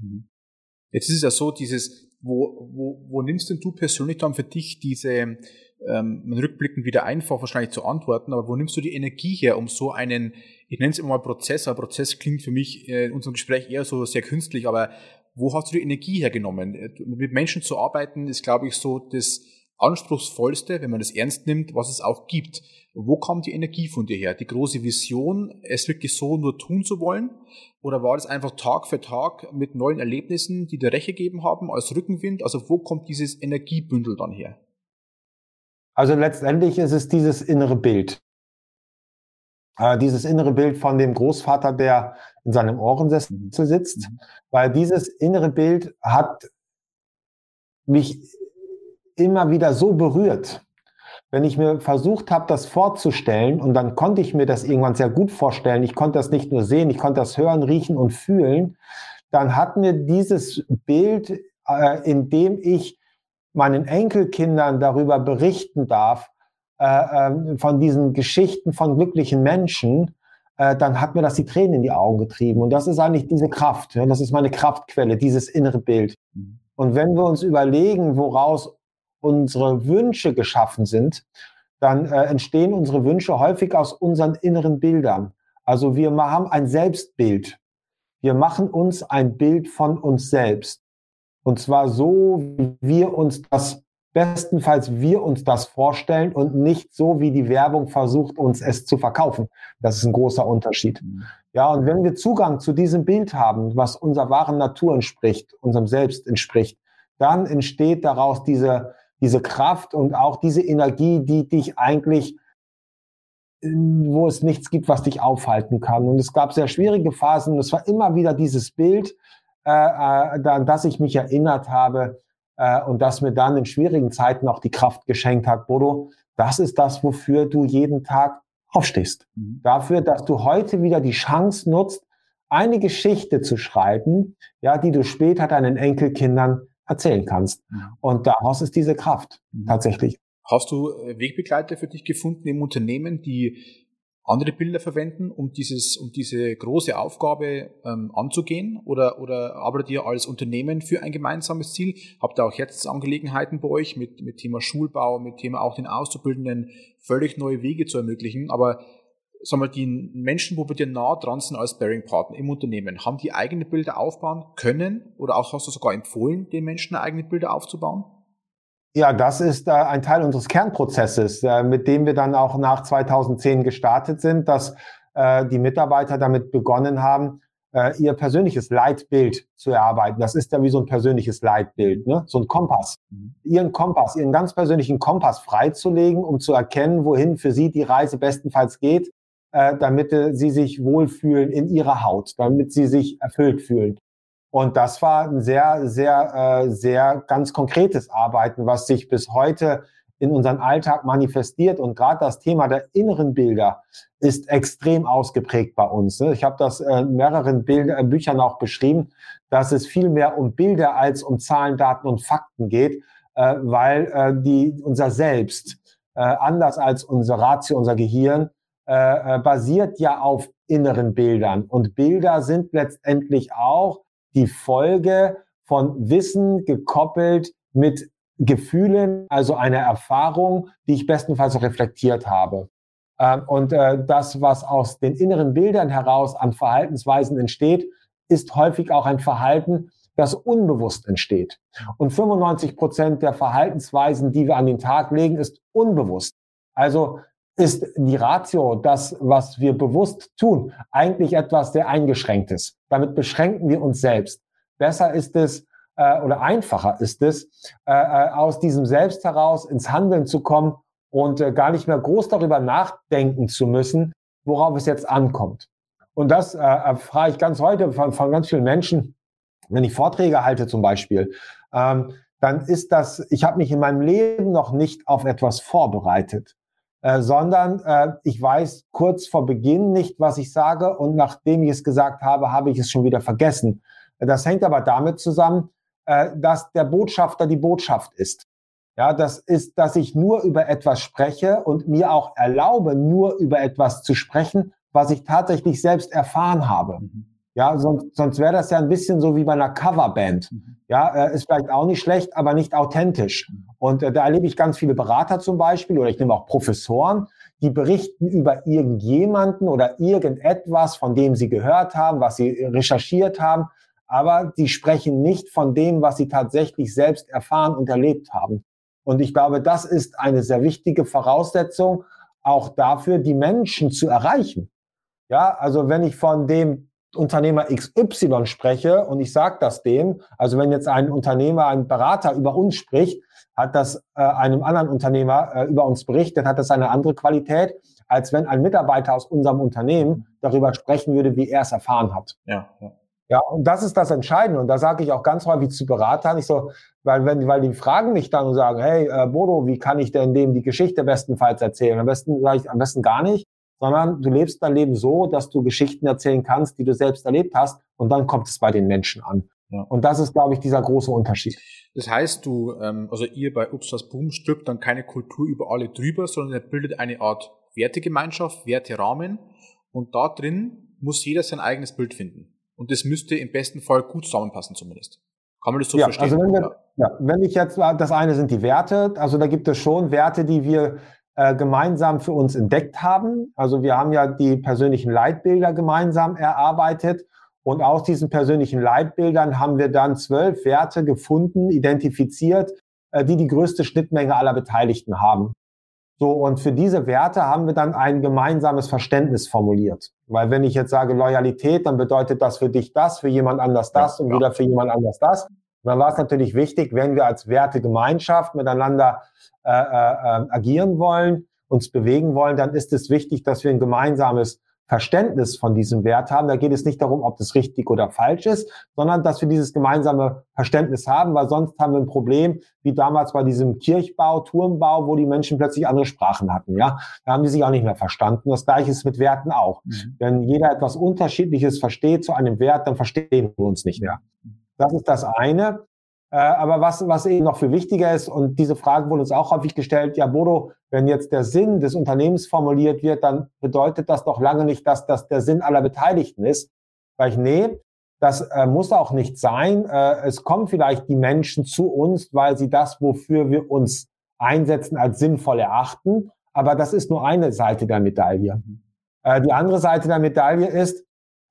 Mhm. Jetzt ist es ja so, dieses, wo, wo, wo nimmst denn du persönlich dann für dich diese ähm, rückblickend wieder einfach wahrscheinlich zu antworten, aber wo nimmst du die Energie her, um so einen, ich nenne es immer Prozess, aber Prozess klingt für mich äh, in unserem Gespräch eher so sehr künstlich, aber wo hast du die Energie hergenommen? Äh, mit Menschen zu arbeiten ist, glaube ich, so das anspruchsvollste, wenn man das ernst nimmt, was es auch gibt. Wo kam die Energie von dir her? Die große Vision, es wirklich so nur tun zu wollen? Oder war das einfach Tag für Tag mit neuen Erlebnissen, die dir Recht gegeben haben, als Rückenwind? Also wo kommt dieses Energiebündel dann her? Also letztendlich ist es dieses innere Bild. Äh, dieses innere Bild von dem Großvater, der in seinem Ohrensessel mhm. sitzt, mhm. weil dieses innere Bild hat mich immer wieder so berührt. Wenn ich mir versucht habe, das vorzustellen, und dann konnte ich mir das irgendwann sehr gut vorstellen, ich konnte das nicht nur sehen, ich konnte das hören, riechen und fühlen, dann hat mir dieses Bild, äh, in dem ich meinen Enkelkindern darüber berichten darf, äh, äh, von diesen Geschichten von glücklichen Menschen, äh, dann hat mir das die Tränen in die Augen getrieben. Und das ist eigentlich diese Kraft. Ja, das ist meine Kraftquelle, dieses innere Bild. Und wenn wir uns überlegen, woraus unsere Wünsche geschaffen sind, dann äh, entstehen unsere Wünsche häufig aus unseren inneren Bildern. Also wir haben ein Selbstbild. Wir machen uns ein Bild von uns selbst. Und zwar so, wie wir uns das, bestenfalls wir uns das vorstellen und nicht so, wie die Werbung versucht, uns es zu verkaufen. Das ist ein großer Unterschied. Mhm. Ja, und wenn wir Zugang zu diesem Bild haben, was unserer wahren Natur entspricht, unserem Selbst entspricht, dann entsteht daraus diese, diese Kraft und auch diese Energie, die dich eigentlich, wo es nichts gibt, was dich aufhalten kann. Und es gab sehr schwierige Phasen. Es war immer wieder dieses Bild, äh, äh, an das ich mich erinnert habe äh, und das mir dann in schwierigen Zeiten auch die Kraft geschenkt hat. Bodo, das ist das, wofür du jeden Tag aufstehst. Mhm. Dafür, dass du heute wieder die Chance nutzt, eine Geschichte zu schreiben, ja, die du später deinen Enkelkindern erzählen kannst. Mhm. Und daraus ist diese Kraft mhm. tatsächlich. Hast du äh, Wegbegleiter für dich gefunden im Unternehmen, die andere Bilder verwenden, um dieses, um diese große Aufgabe ähm, anzugehen? Oder, oder arbeitet ihr als Unternehmen für ein gemeinsames Ziel? Habt ihr auch jetzt Angelegenheiten bei euch mit, mit Thema Schulbau, mit Thema auch den Auszubildenden völlig neue Wege zu ermöglichen? Aber sag mal, die Menschen, wo wir dir nah dran sind als Bearing-Partner im Unternehmen, haben die eigene Bilder aufbauen können oder auch hast du sogar empfohlen, den Menschen eigene Bilder aufzubauen? Ja, das ist äh, ein Teil unseres Kernprozesses, äh, mit dem wir dann auch nach 2010 gestartet sind, dass äh, die Mitarbeiter damit begonnen haben, äh, ihr persönliches Leitbild zu erarbeiten. Das ist ja wie so ein persönliches Leitbild, ne? so ein Kompass. Mhm. Ihren Kompass, ihren ganz persönlichen Kompass freizulegen, um zu erkennen, wohin für sie die Reise bestenfalls geht äh, damit äh, sie sich wohlfühlen in ihrer Haut, damit sie sich erfüllt fühlen. Und das war ein sehr, sehr, äh, sehr ganz konkretes Arbeiten, was sich bis heute in unseren Alltag manifestiert. Und gerade das Thema der inneren Bilder ist extrem ausgeprägt bei uns. Ne? Ich habe das äh, in mehreren Bilder, äh, Büchern auch beschrieben, dass es viel mehr um Bilder als um Zahlen, Daten und Fakten geht, äh, weil äh, die, unser Selbst, äh, anders als unser Ratio, unser Gehirn, äh, äh, basiert ja auf inneren Bildern. Und Bilder sind letztendlich auch die Folge von Wissen gekoppelt mit Gefühlen, also einer Erfahrung, die ich bestenfalls reflektiert habe. Ähm, und äh, das, was aus den inneren Bildern heraus an Verhaltensweisen entsteht, ist häufig auch ein Verhalten, das unbewusst entsteht. Und 95 Prozent der Verhaltensweisen, die wir an den Tag legen, ist unbewusst. Also ist die Ratio, das, was wir bewusst tun, eigentlich etwas sehr eingeschränktes. Damit beschränken wir uns selbst. Besser ist es äh, oder einfacher ist es, äh, äh, aus diesem Selbst heraus ins Handeln zu kommen und äh, gar nicht mehr groß darüber nachdenken zu müssen, worauf es jetzt ankommt. Und das äh, erfahre ich ganz heute von, von ganz vielen Menschen, wenn ich Vorträge halte zum Beispiel. Ähm, dann ist das, ich habe mich in meinem Leben noch nicht auf etwas vorbereitet. Äh, sondern äh, ich weiß kurz vor Beginn nicht, was ich sage und nachdem ich es gesagt habe, habe ich es schon wieder vergessen. Das hängt aber damit zusammen, äh, dass der Botschafter die Botschaft ist. Ja, das ist, dass ich nur über etwas spreche und mir auch erlaube, nur über etwas zu sprechen, was ich tatsächlich selbst erfahren habe. Mhm. Ja, sonst, sonst wäre das ja ein bisschen so wie bei einer Coverband. Mhm. Ja, äh, ist vielleicht auch nicht schlecht, aber nicht authentisch. Mhm. Und äh, da erlebe ich ganz viele Berater zum Beispiel oder ich nehme auch Professoren, die berichten über irgendjemanden oder irgendetwas, von dem sie gehört haben, was sie recherchiert haben, aber die sprechen nicht von dem, was sie tatsächlich selbst erfahren und erlebt haben. Und ich glaube, das ist eine sehr wichtige Voraussetzung auch dafür, die Menschen zu erreichen. Ja, also wenn ich von dem Unternehmer XY spreche und ich sage das dem, also wenn jetzt ein Unternehmer, ein Berater über uns spricht, hat das äh, einem anderen Unternehmer äh, über uns berichtet, hat das eine andere Qualität, als wenn ein Mitarbeiter aus unserem Unternehmen darüber sprechen würde, wie er es erfahren hat. Ja, ja. Ja, und das ist das Entscheidende. Und da sage ich auch ganz häufig zu Beratern, ich so, weil, wenn, weil die fragen mich dann und sagen, hey, äh, Bodo, wie kann ich denn dem die Geschichte bestenfalls erzählen? Am besten sage ich am besten gar nicht, sondern du lebst dein Leben so, dass du Geschichten erzählen kannst, die du selbst erlebt hast, und dann kommt es bei den Menschen an. Ja. Und das ist, glaube ich, dieser große Unterschied. Das heißt, du, ähm, also ihr bei Upsas Boom stülpt dann keine Kultur über alle drüber, sondern ihr bildet eine Art Wertegemeinschaft, Werterahmen, und da drin muss jeder sein eigenes Bild finden. Und das müsste im besten Fall gut zusammenpassen zumindest. Kann man das so ja, verstehen? Also wenn, wir, ja, wenn ich jetzt, das eine sind die Werte, also da gibt es schon Werte, die wir äh, gemeinsam für uns entdeckt haben. Also wir haben ja die persönlichen Leitbilder gemeinsam erarbeitet und aus diesen persönlichen Leitbildern haben wir dann zwölf Werte gefunden, identifiziert, äh, die die größte Schnittmenge aller Beteiligten haben. So, und für diese Werte haben wir dann ein gemeinsames Verständnis formuliert. Weil wenn ich jetzt sage Loyalität, dann bedeutet das für dich das, für jemand anders das ja, und wieder für jemand anders das. Und dann war es natürlich wichtig, wenn wir als Wertegemeinschaft miteinander äh, äh, äh, agieren wollen, uns bewegen wollen, dann ist es wichtig, dass wir ein gemeinsames Verständnis von diesem Wert haben. Da geht es nicht darum, ob das richtig oder falsch ist, sondern dass wir dieses gemeinsame Verständnis haben, weil sonst haben wir ein Problem, wie damals bei diesem Kirchbau, Turmbau, wo die Menschen plötzlich andere Sprachen hatten. Ja, da haben die sich auch nicht mehr verstanden. Das gleiche ist mit Werten auch. Mhm. Wenn jeder etwas Unterschiedliches versteht zu einem Wert, dann verstehen wir uns nicht mehr. Das ist das eine. Äh, aber was, was eben noch viel wichtiger ist, und diese Frage wurde uns auch häufig gestellt, ja, Bodo, wenn jetzt der Sinn des Unternehmens formuliert wird, dann bedeutet das doch lange nicht, dass das der Sinn aller Beteiligten ist. Weil ich, nee, das äh, muss auch nicht sein. Äh, es kommen vielleicht die Menschen zu uns, weil sie das, wofür wir uns einsetzen, als sinnvoll erachten. Aber das ist nur eine Seite der Medaille. Äh, die andere Seite der Medaille ist,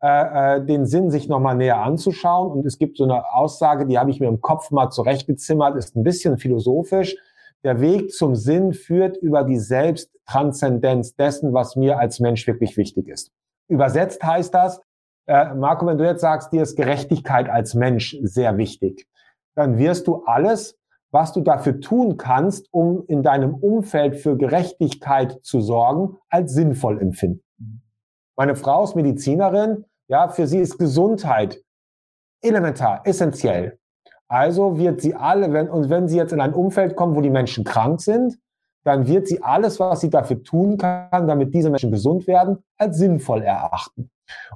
äh, äh, den Sinn sich nochmal näher anzuschauen. Und es gibt so eine Aussage, die habe ich mir im Kopf mal zurechtgezimmert, ist ein bisschen philosophisch. Der Weg zum Sinn führt über die Selbsttranszendenz dessen, was mir als Mensch wirklich wichtig ist. Übersetzt heißt das, äh, Marco, wenn du jetzt sagst, dir ist Gerechtigkeit als Mensch sehr wichtig, dann wirst du alles, was du dafür tun kannst, um in deinem Umfeld für Gerechtigkeit zu sorgen, als sinnvoll empfinden. Meine Frau ist Medizinerin ja, für sie ist Gesundheit elementar, essentiell. Also wird sie alle, wenn, und wenn sie jetzt in ein Umfeld kommen, wo die Menschen krank sind, dann wird sie alles, was sie dafür tun kann, damit diese Menschen gesund werden, als sinnvoll erachten.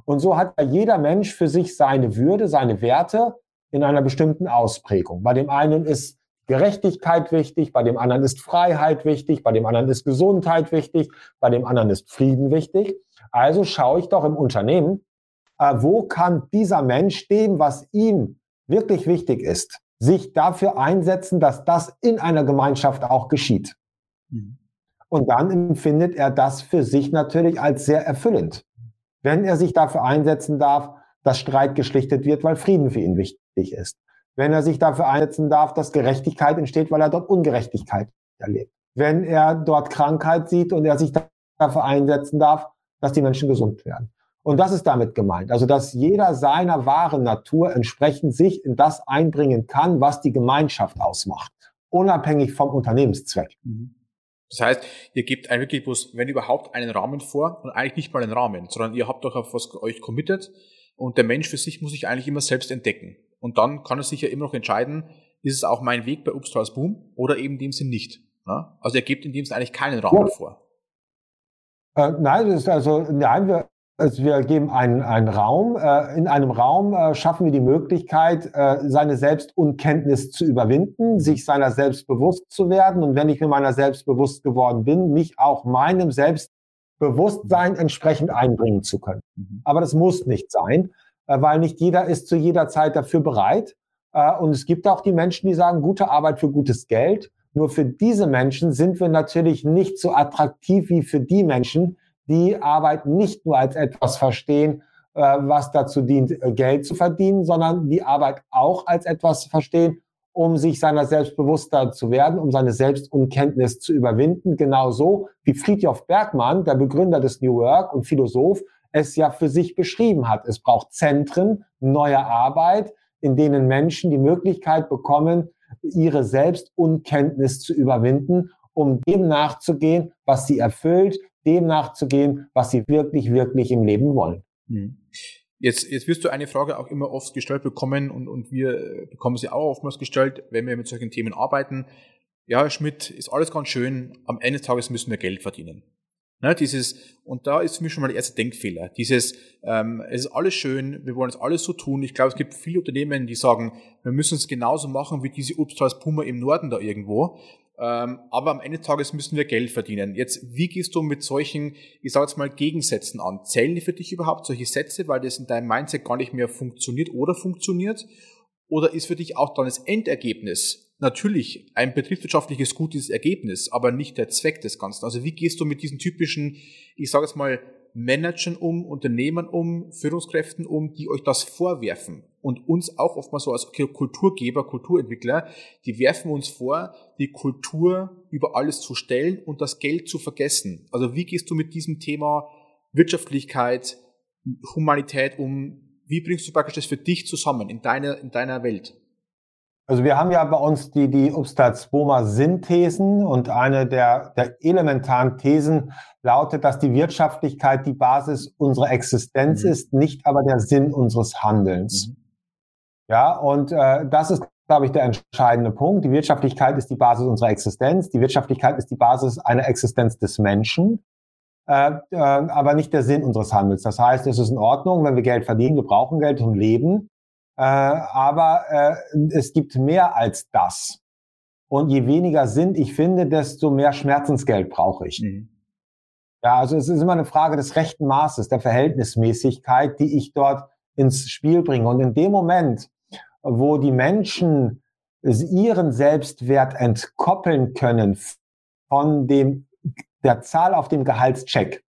Und so hat jeder Mensch für sich seine Würde, seine Werte in einer bestimmten Ausprägung. Bei dem einen ist Gerechtigkeit wichtig, bei dem anderen ist Freiheit wichtig, bei dem anderen ist Gesundheit wichtig, bei dem anderen ist Frieden wichtig. Also schaue ich doch im Unternehmen, wo kann dieser Mensch dem, was ihm wirklich wichtig ist, sich dafür einsetzen, dass das in einer Gemeinschaft auch geschieht. Mhm. Und dann empfindet er das für sich natürlich als sehr erfüllend. Wenn er sich dafür einsetzen darf, dass Streit geschlichtet wird, weil Frieden für ihn wichtig ist. Wenn er sich dafür einsetzen darf, dass Gerechtigkeit entsteht, weil er dort Ungerechtigkeit erlebt. Wenn er dort Krankheit sieht und er sich dafür einsetzen darf, dass die Menschen gesund werden. Und das ist damit gemeint. Also, dass jeder seiner wahren Natur entsprechend sich in das einbringen kann, was die Gemeinschaft ausmacht, unabhängig vom Unternehmenszweck. Mhm. Das heißt, ihr gebt eigentlich wirklich bloß, wenn überhaupt, einen Rahmen vor und eigentlich nicht mal einen Rahmen, sondern ihr habt doch auf was euch committed und der Mensch für sich muss sich eigentlich immer selbst entdecken. Und dann kann er sich ja immer noch entscheiden, ist es auch mein Weg bei Upstrals Boom oder eben in dem Sinn nicht. Also ihr gebt in dem Sinne eigentlich keinen Rahmen ja. vor. Äh, nein, das ist also, nein, wir, also wir geben einen, einen Raum. Äh, in einem Raum äh, schaffen wir die Möglichkeit, äh, seine Selbstunkenntnis zu überwinden, sich seiner selbst bewusst zu werden. Und wenn ich mir meiner selbst bewusst geworden bin, mich auch meinem Selbstbewusstsein entsprechend einbringen zu können. Mhm. Aber das muss nicht sein. äh, weil nicht jeder ist zu jeder Zeit dafür bereit. Äh, und es gibt auch die Menschen, die sagen, gute Arbeit für gutes Geld. Nur für diese Menschen sind wir natürlich nicht so attraktiv wie für die Menschen, die Arbeit nicht nur als etwas verstehen, äh, was dazu dient, äh, Geld zu verdienen, sondern die Arbeit auch als etwas verstehen, um sich seiner selbst bewusster zu werden, um seine Selbstunkenntnis zu überwinden. Genauso wie Friedhof Bergmann, der Begründer des New Work und Philosoph, es ja für sich beschrieben hat. Es braucht Zentren neuer Arbeit, in denen Menschen die Möglichkeit bekommen, ihre Selbstunkenntnis zu überwinden, um dem nachzugehen, was sie erfüllt, dem nachzugehen, was sie wirklich, wirklich im Leben wollen. Hm. Jetzt, jetzt wirst du eine Frage auch immer oft gestellt bekommen und, und wir bekommen sie auch oftmals gestellt, wenn wir mit solchen Themen arbeiten. Ja, Herr Schmidt, ist alles ganz schön, am Ende des Tages müssen wir Geld verdienen. Ne, dieses, und da ist für mich schon mal der erste Denkfehler. Dieses, ähm, es ist alles schön, wir wollen es alles so tun. Ich glaube, es gibt viele Unternehmen, die sagen, wir müssen es genauso machen wie diese Obsthals Puma im Norden da irgendwo. Ähm, aber am Ende des Tages müssen wir Geld verdienen. Jetzt, wie gehst du mit solchen, ich sage jetzt mal, Gegensätzen an? Zählen die für dich überhaupt solche Sätze, weil das in deinem Mindset gar nicht mehr funktioniert oder funktioniert? Oder ist für dich auch dann das Endergebnis natürlich ein betriebswirtschaftliches gutes Ergebnis, aber nicht der Zweck des Ganzen. Also wie gehst du mit diesen typischen, ich sage jetzt mal, Managern um, Unternehmern um, Führungskräften um, die euch das vorwerfen und uns auch oftmals so als Kulturgeber, Kulturentwickler, die werfen uns vor, die Kultur über alles zu stellen und das Geld zu vergessen. Also wie gehst du mit diesem Thema Wirtschaftlichkeit, Humanität um? Wie bringst du praktisch das für dich zusammen in deiner, in deiner Welt? Also wir haben ja bei uns die, die Obstats-Boma-Synthesen und eine der, der elementaren Thesen lautet, dass die Wirtschaftlichkeit die Basis unserer Existenz mhm. ist, nicht aber der Sinn unseres Handelns. Mhm. Ja, und äh, das ist, glaube ich, der entscheidende Punkt. Die Wirtschaftlichkeit ist die Basis unserer Existenz. Die Wirtschaftlichkeit ist die Basis einer Existenz des Menschen. Äh, äh, aber nicht der Sinn unseres Handels. Das heißt, es ist in Ordnung, wenn wir Geld verdienen, wir brauchen Geld zum Leben. Äh, aber äh, es gibt mehr als das. Und je weniger Sinn ich finde, desto mehr Schmerzensgeld brauche ich. Mhm. Ja, also es ist immer eine Frage des rechten Maßes, der Verhältnismäßigkeit, die ich dort ins Spiel bringe. Und in dem Moment, wo die Menschen ihren Selbstwert entkoppeln können von dem, der Zahl auf dem Gehaltscheck,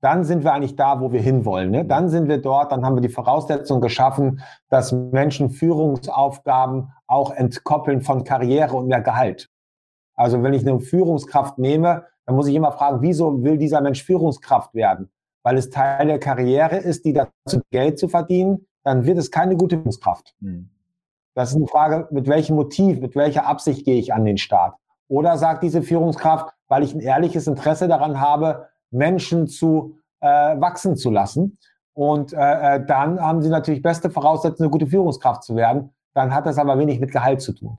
dann sind wir eigentlich da, wo wir hinwollen. Ne? Dann sind wir dort, dann haben wir die Voraussetzung geschaffen, dass Menschen Führungsaufgaben auch entkoppeln von Karriere und mehr Gehalt. Also wenn ich eine Führungskraft nehme, dann muss ich immer fragen, wieso will dieser Mensch Führungskraft werden? Weil es Teil der Karriere ist, die dazu Geld zu verdienen, dann wird es keine gute Führungskraft. Mhm. Das ist eine Frage, mit welchem Motiv, mit welcher Absicht gehe ich an den Start? Oder sagt diese Führungskraft, weil ich ein ehrliches Interesse daran habe, Menschen zu äh, wachsen zu lassen. Und äh, äh, dann haben sie natürlich beste Voraussetzungen, eine gute Führungskraft zu werden. Dann hat das aber wenig mit Gehalt zu tun.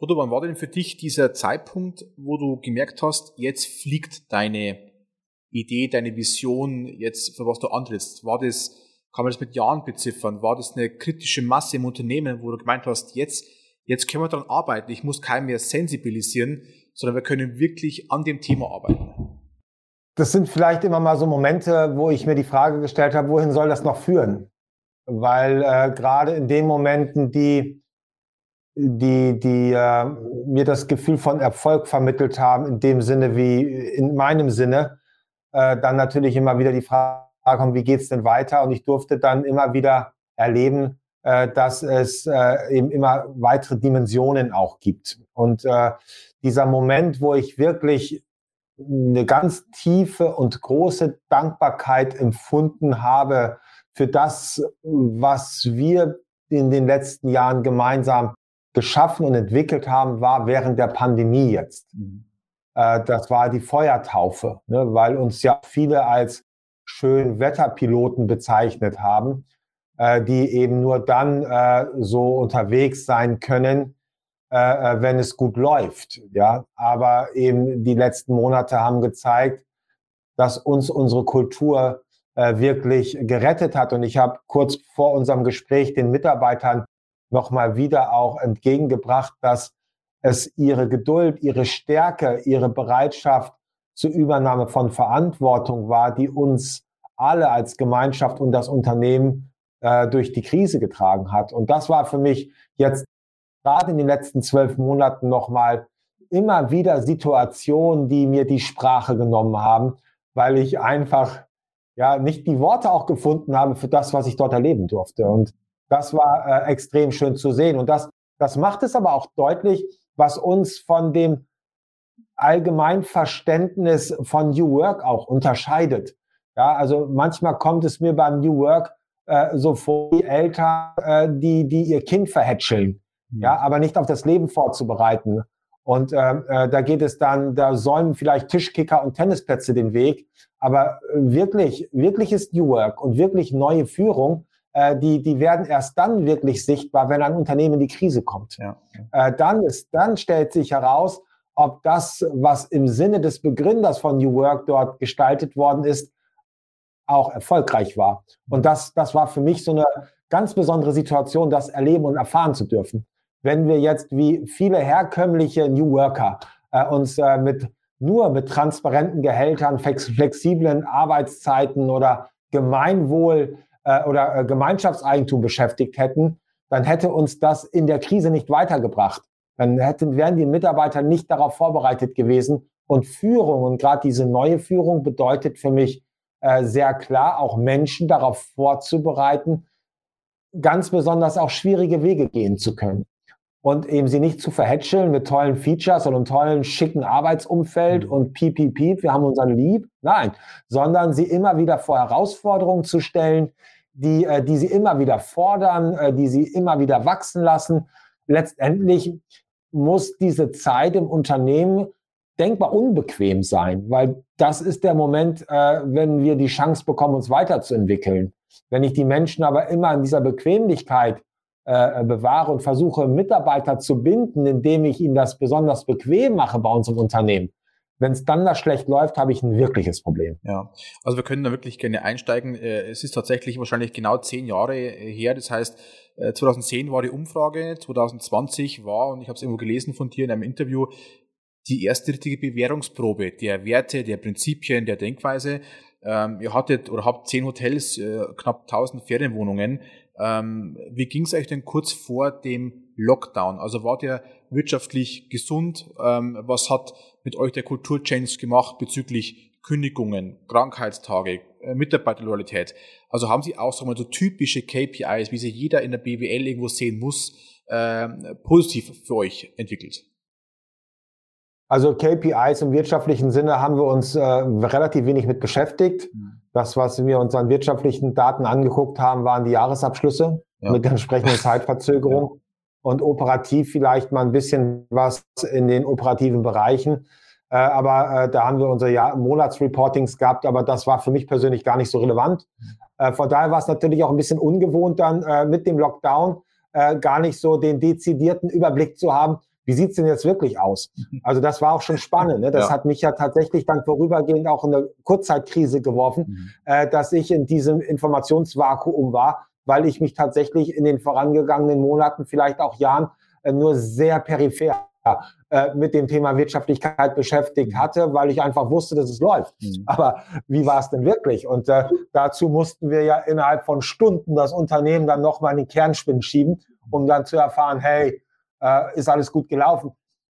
Oder wann war denn für dich dieser Zeitpunkt, wo du gemerkt hast, jetzt fliegt deine Idee, deine Vision, jetzt für was du antrittst? War das, kann man das mit Jahren beziffern? War das eine kritische Masse im Unternehmen, wo du gemeint hast, jetzt, jetzt können wir daran arbeiten, ich muss keinen mehr sensibilisieren, sondern wir können wirklich an dem Thema arbeiten? das sind vielleicht immer mal so Momente, wo ich mir die Frage gestellt habe, wohin soll das noch führen? Weil äh, gerade in den Momenten, die, die, die äh, mir das Gefühl von Erfolg vermittelt haben, in dem Sinne wie in meinem Sinne, äh, dann natürlich immer wieder die Frage kommt, wie geht's denn weiter? Und ich durfte dann immer wieder erleben, äh, dass es äh, eben immer weitere Dimensionen auch gibt. Und äh, dieser Moment, wo ich wirklich eine ganz tiefe und große Dankbarkeit empfunden habe für das, was wir in den letzten Jahren gemeinsam geschaffen und entwickelt haben, war während der Pandemie jetzt. Mhm. Äh, das war die Feuertaufe, ne, weil uns ja viele als schön Wetterpiloten bezeichnet haben, äh, die eben nur dann äh, so unterwegs sein können, äh, äh, wenn es gut läuft. Ja, aber eben die letzten Monate haben gezeigt, dass uns unsere Kultur äh, wirklich gerettet hat. Und ich habe kurz vor unserem Gespräch den Mitarbeitern nochmal wieder auch entgegengebracht, dass es ihre Geduld, ihre Stärke, ihre Bereitschaft zur Übernahme von Verantwortung war, die uns alle als Gemeinschaft und das Unternehmen äh, durch die Krise getragen hat. Und das war für mich jetzt gerade in den letzten zwölf Monaten nochmal immer wieder Situationen, die mir die Sprache genommen haben, weil ich einfach ja nicht die Worte auch gefunden habe für das, was ich dort erleben durfte. Und das war äh, extrem schön zu sehen. Und das, das macht es aber auch deutlich, was uns von dem Allgemeinverständnis von New Work auch unterscheidet. Ja, also manchmal kommt es mir beim New Work äh, so vor, die Eltern, äh, die, die ihr Kind verhätscheln, mhm. ja, aber nicht auf das Leben vorzubereiten. Und äh, äh, da geht es dann, da säumen vielleicht Tischkicker und Tennisplätze den Weg. Aber äh, wirklich, wirkliches New Work und wirklich neue Führung, äh, die, die werden erst dann wirklich sichtbar, wenn ein Unternehmen in die Krise kommt. Ja. Äh, dann, ist, dann stellt sich heraus, ob das, was im Sinne des Begründers von New Work dort gestaltet worden ist, auch erfolgreich war. Und das, das war für mich so eine ganz besondere Situation, das erleben und erfahren zu dürfen. Wenn wir jetzt wie viele herkömmliche New Worker äh, uns äh, mit nur mit transparenten Gehältern, flexiblen Arbeitszeiten oder Gemeinwohl äh, oder äh, Gemeinschaftseigentum beschäftigt hätten, dann hätte uns das in der Krise nicht weitergebracht. Dann hätten, wären die Mitarbeiter nicht darauf vorbereitet gewesen. Und Führung und gerade diese neue Führung bedeutet für mich äh, sehr klar, auch Menschen darauf vorzubereiten, ganz besonders auch schwierige Wege gehen zu können. Und eben sie nicht zu verhätscheln mit tollen Features und einem tollen, schicken Arbeitsumfeld mhm. und piep, piep, piep, wir haben unseren Lieb. Nein, sondern sie immer wieder vor Herausforderungen zu stellen, die, äh, die sie immer wieder fordern, äh, die sie immer wieder wachsen lassen. Letztendlich muss diese Zeit im Unternehmen denkbar unbequem sein, weil das ist der Moment, äh, wenn wir die Chance bekommen, uns weiterzuentwickeln. Wenn ich die Menschen aber immer in dieser Bequemlichkeit äh, bewahre und versuche, Mitarbeiter zu binden, indem ich ihnen das besonders bequem mache bei uns im Unternehmen, wenn es dann da schlecht läuft, habe ich ein wirkliches Problem. Ja, also wir können da wirklich gerne einsteigen. Äh, es ist tatsächlich wahrscheinlich genau zehn Jahre her. Das heißt, 2010 äh, war die Umfrage, 2020 war, und ich habe es irgendwo gelesen von dir in einem Interview, die erste richtige Bewährungsprobe der Werte, der Prinzipien, der Denkweise. Ähm, ihr hattet oder habt zehn Hotels, äh, knapp 1000 Ferienwohnungen. Ähm, wie ging es euch denn kurz vor dem Lockdown? Also war der wirtschaftlich gesund? Ähm, was hat mit euch der Kulturchange gemacht bezüglich Kündigungen, Krankheitstage, äh, Mitarbeiterloyalität? Also haben Sie auch so, mal so typische KPIs, wie sie jeder in der BWL irgendwo sehen muss, äh, positiv für euch entwickelt? Also KPIs im wirtschaftlichen Sinne haben wir uns äh, relativ wenig mit beschäftigt. Mhm. Das, was wir uns an wirtschaftlichen Daten angeguckt haben, waren die Jahresabschlüsse ja. mit der entsprechenden Zeitverzögerung ja. Und operativ vielleicht mal ein bisschen was in den operativen Bereichen. Äh, aber äh, da haben wir unsere Jahr Monatsreportings gehabt, aber das war für mich persönlich gar nicht so relevant. Äh, von daher war es natürlich auch ein bisschen ungewohnt dann äh, mit dem Lockdown äh, gar nicht so den dezidierten Überblick zu haben, wie sieht's denn jetzt wirklich aus? Also das war auch schon spannend. Ne? Das ja. hat mich ja tatsächlich dann vorübergehend auch in eine Kurzzeitkrise geworfen, mhm. äh, dass ich in diesem Informationsvakuum war, weil ich mich tatsächlich in den vorangegangenen Monaten, vielleicht auch Jahren, äh, nur sehr peripher äh, mit dem Thema Wirtschaftlichkeit beschäftigt mhm. hatte, weil ich einfach wusste, dass es läuft. Mhm. Aber wie war es denn wirklich? Und äh, dazu mussten wir ja innerhalb von Stunden das Unternehmen dann nochmal in den Kernspin schieben, um dann zu erfahren, hey, äh, ist alles gut gelaufen.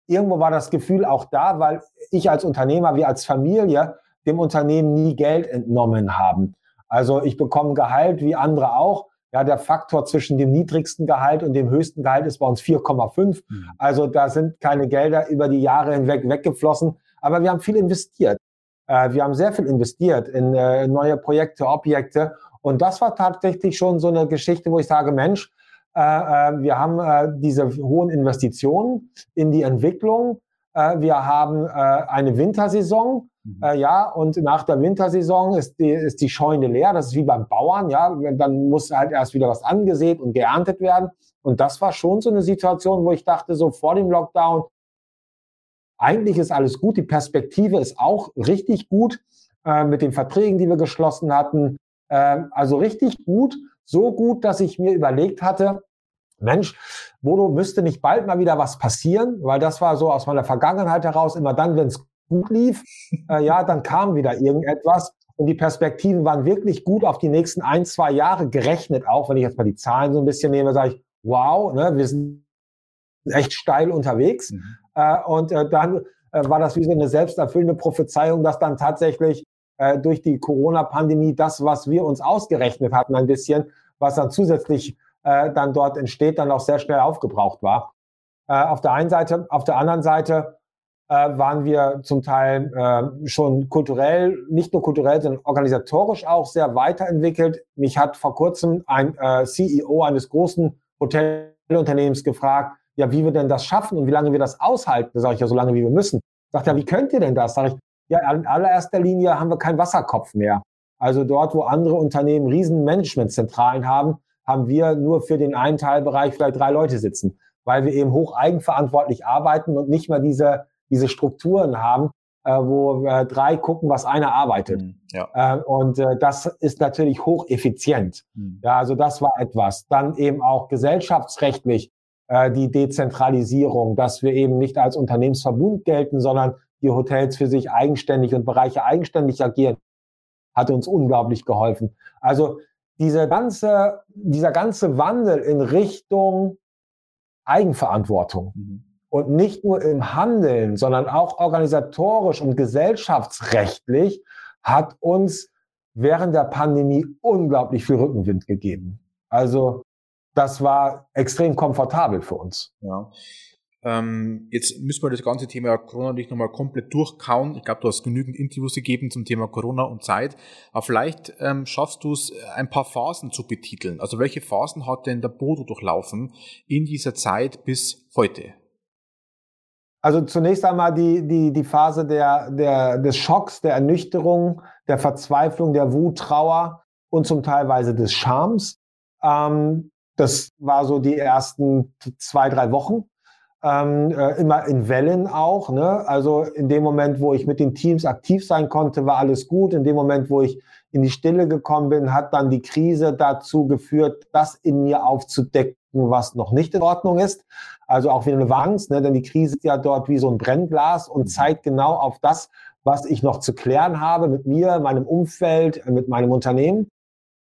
Irgendwo war das Gefühl auch da, weil ich als Unternehmer, wir als Familie dem Unternehmen nie Geld entnommen haben. Also ich bekomme Gehalt wie andere auch. Ja, der Faktor zwischen dem niedrigsten Gehalt und dem höchsten Gehalt ist bei uns 4,5. Mhm. Also da sind keine Gelder über die Jahre hinweg weggeflossen. Aber wir haben viel investiert. Äh, wir haben sehr viel investiert in äh, neue Projekte, Objekte. Und das war tatsächlich schon so eine Geschichte, wo ich sage, Mensch, äh, äh, wir haben äh, diese hohen Investitionen in die Entwicklung. wir haben eine Wintersaison. Mhm. ja, und nach der Wintersaison ist die, ist die Scheune leer. Das ist wie beim Bauern. Ja, dann muss halt erst wieder was angesät und geerntet werden. Und das war schon so eine Situation, wo ich dachte, so vor dem Lockdown, eigentlich ist alles gut. Die Perspektive ist auch richtig gut äh, mit den Verträgen, die wir geschlossen hatten. Äh, also richtig gut. So gut, dass ich mir überlegt hatte, Mensch, Bodo, müsste nicht bald mal wieder was passieren, weil das war so aus meiner Vergangenheit heraus immer dann, wenn es gut lief, äh, ja, dann kam wieder irgendetwas. Und die Perspektiven waren wirklich gut auf die nächsten ein, zwei Jahre gerechnet. Auch wenn ich jetzt mal die Zahlen so ein bisschen nehme, sage ich, wow, ne, wir sind echt steil unterwegs. Mhm. Äh, und äh, dann äh, war das wie so eine selbsterfüllende Prophezeiung, dass dann tatsächlich äh, durch die Corona-Pandemie das, was wir uns ausgerechnet hatten, ein bisschen, was dann zusätzlich äh, dann dort entsteht, dann auch sehr schnell aufgebraucht war. Auf der einen Seite, auf der anderen Seite äh, waren wir zum Teil äh, schon kulturell, nicht nur kulturell, sondern organisatorisch auch sehr weiterentwickelt. Mich hat vor kurzem ein äh, CEO eines großen Hotelunternehmens gefragt, ja, wie wir denn das schaffen und wie lange wir das aushalten. Da sage ich ja, so lange wie wir müssen. Sagt er, wie könnt ihr denn das? Sag ich, ja, in allererster Linie haben wir keinen Wasserkopf mehr. Also dort, wo andere Unternehmen riesen Managementzentralen haben, haben wir nur für den einen Teilbereich vielleicht drei Leute sitzen, weil wir eben hoch eigenverantwortlich arbeiten und nicht mehr diese diese Strukturen haben, äh, wo drei gucken, was einer arbeitet. Mhm, ja. Äh, und äh, das ist natürlich hocheffizient. Mhm. Ja, also das war etwas. Dann eben auch gesellschaftsrechtlich äh, die Dezentralisierung, dass wir eben nicht als Unternehmensverbund gelten, sondern die Hotels für sich eigenständig und Bereiche eigenständig agieren, hat uns unglaublich geholfen. Also diese ganze, dieser ganze Wandel in Richtung Eigenverantwortung. Mhm und nicht nur im Handeln, sondern auch organisatorisch und gesellschaftsrechtlich hat uns während der Pandemie unglaublich viel Rückenwind gegeben. Also das war extrem komfortabel für uns. Ja. Ähm, jetzt müssen wir das ganze Thema Corona nicht nochmal komplett durchkauen. Ich glaube, du hast genügend Interviews gegeben zum Thema Corona und Zeit. Aber vielleicht ähm, schaffst du es, ein paar Phasen zu betiteln. Also welche Phasen hat denn der Bodo durchlaufen in dieser Zeit bis heute? Also zunächst einmal die, die, die Phase der, der, des Schocks, der Ernüchterung, der Verzweiflung, der Wut, Trauer und zum Teilweise des Schams. Ähm, das war so die ersten zwei, drei Wochen. Ähm, äh, immer in Wellen auch. Ne? Also in dem Moment, wo ich mit den Teams aktiv sein konnte, war alles gut. In dem Moment, wo ich in die Stille gekommen bin, hat dann die Krise dazu geführt, das in mir aufzudecken, was noch nicht in Ordnung ist. Also auch wieder eine Angst, ne? denn die Krise ist ja dort wie so ein Brennglas und mhm. zeigt genau auf das, was ich noch zu klären habe mit mir, meinem Umfeld, mit meinem Unternehmen.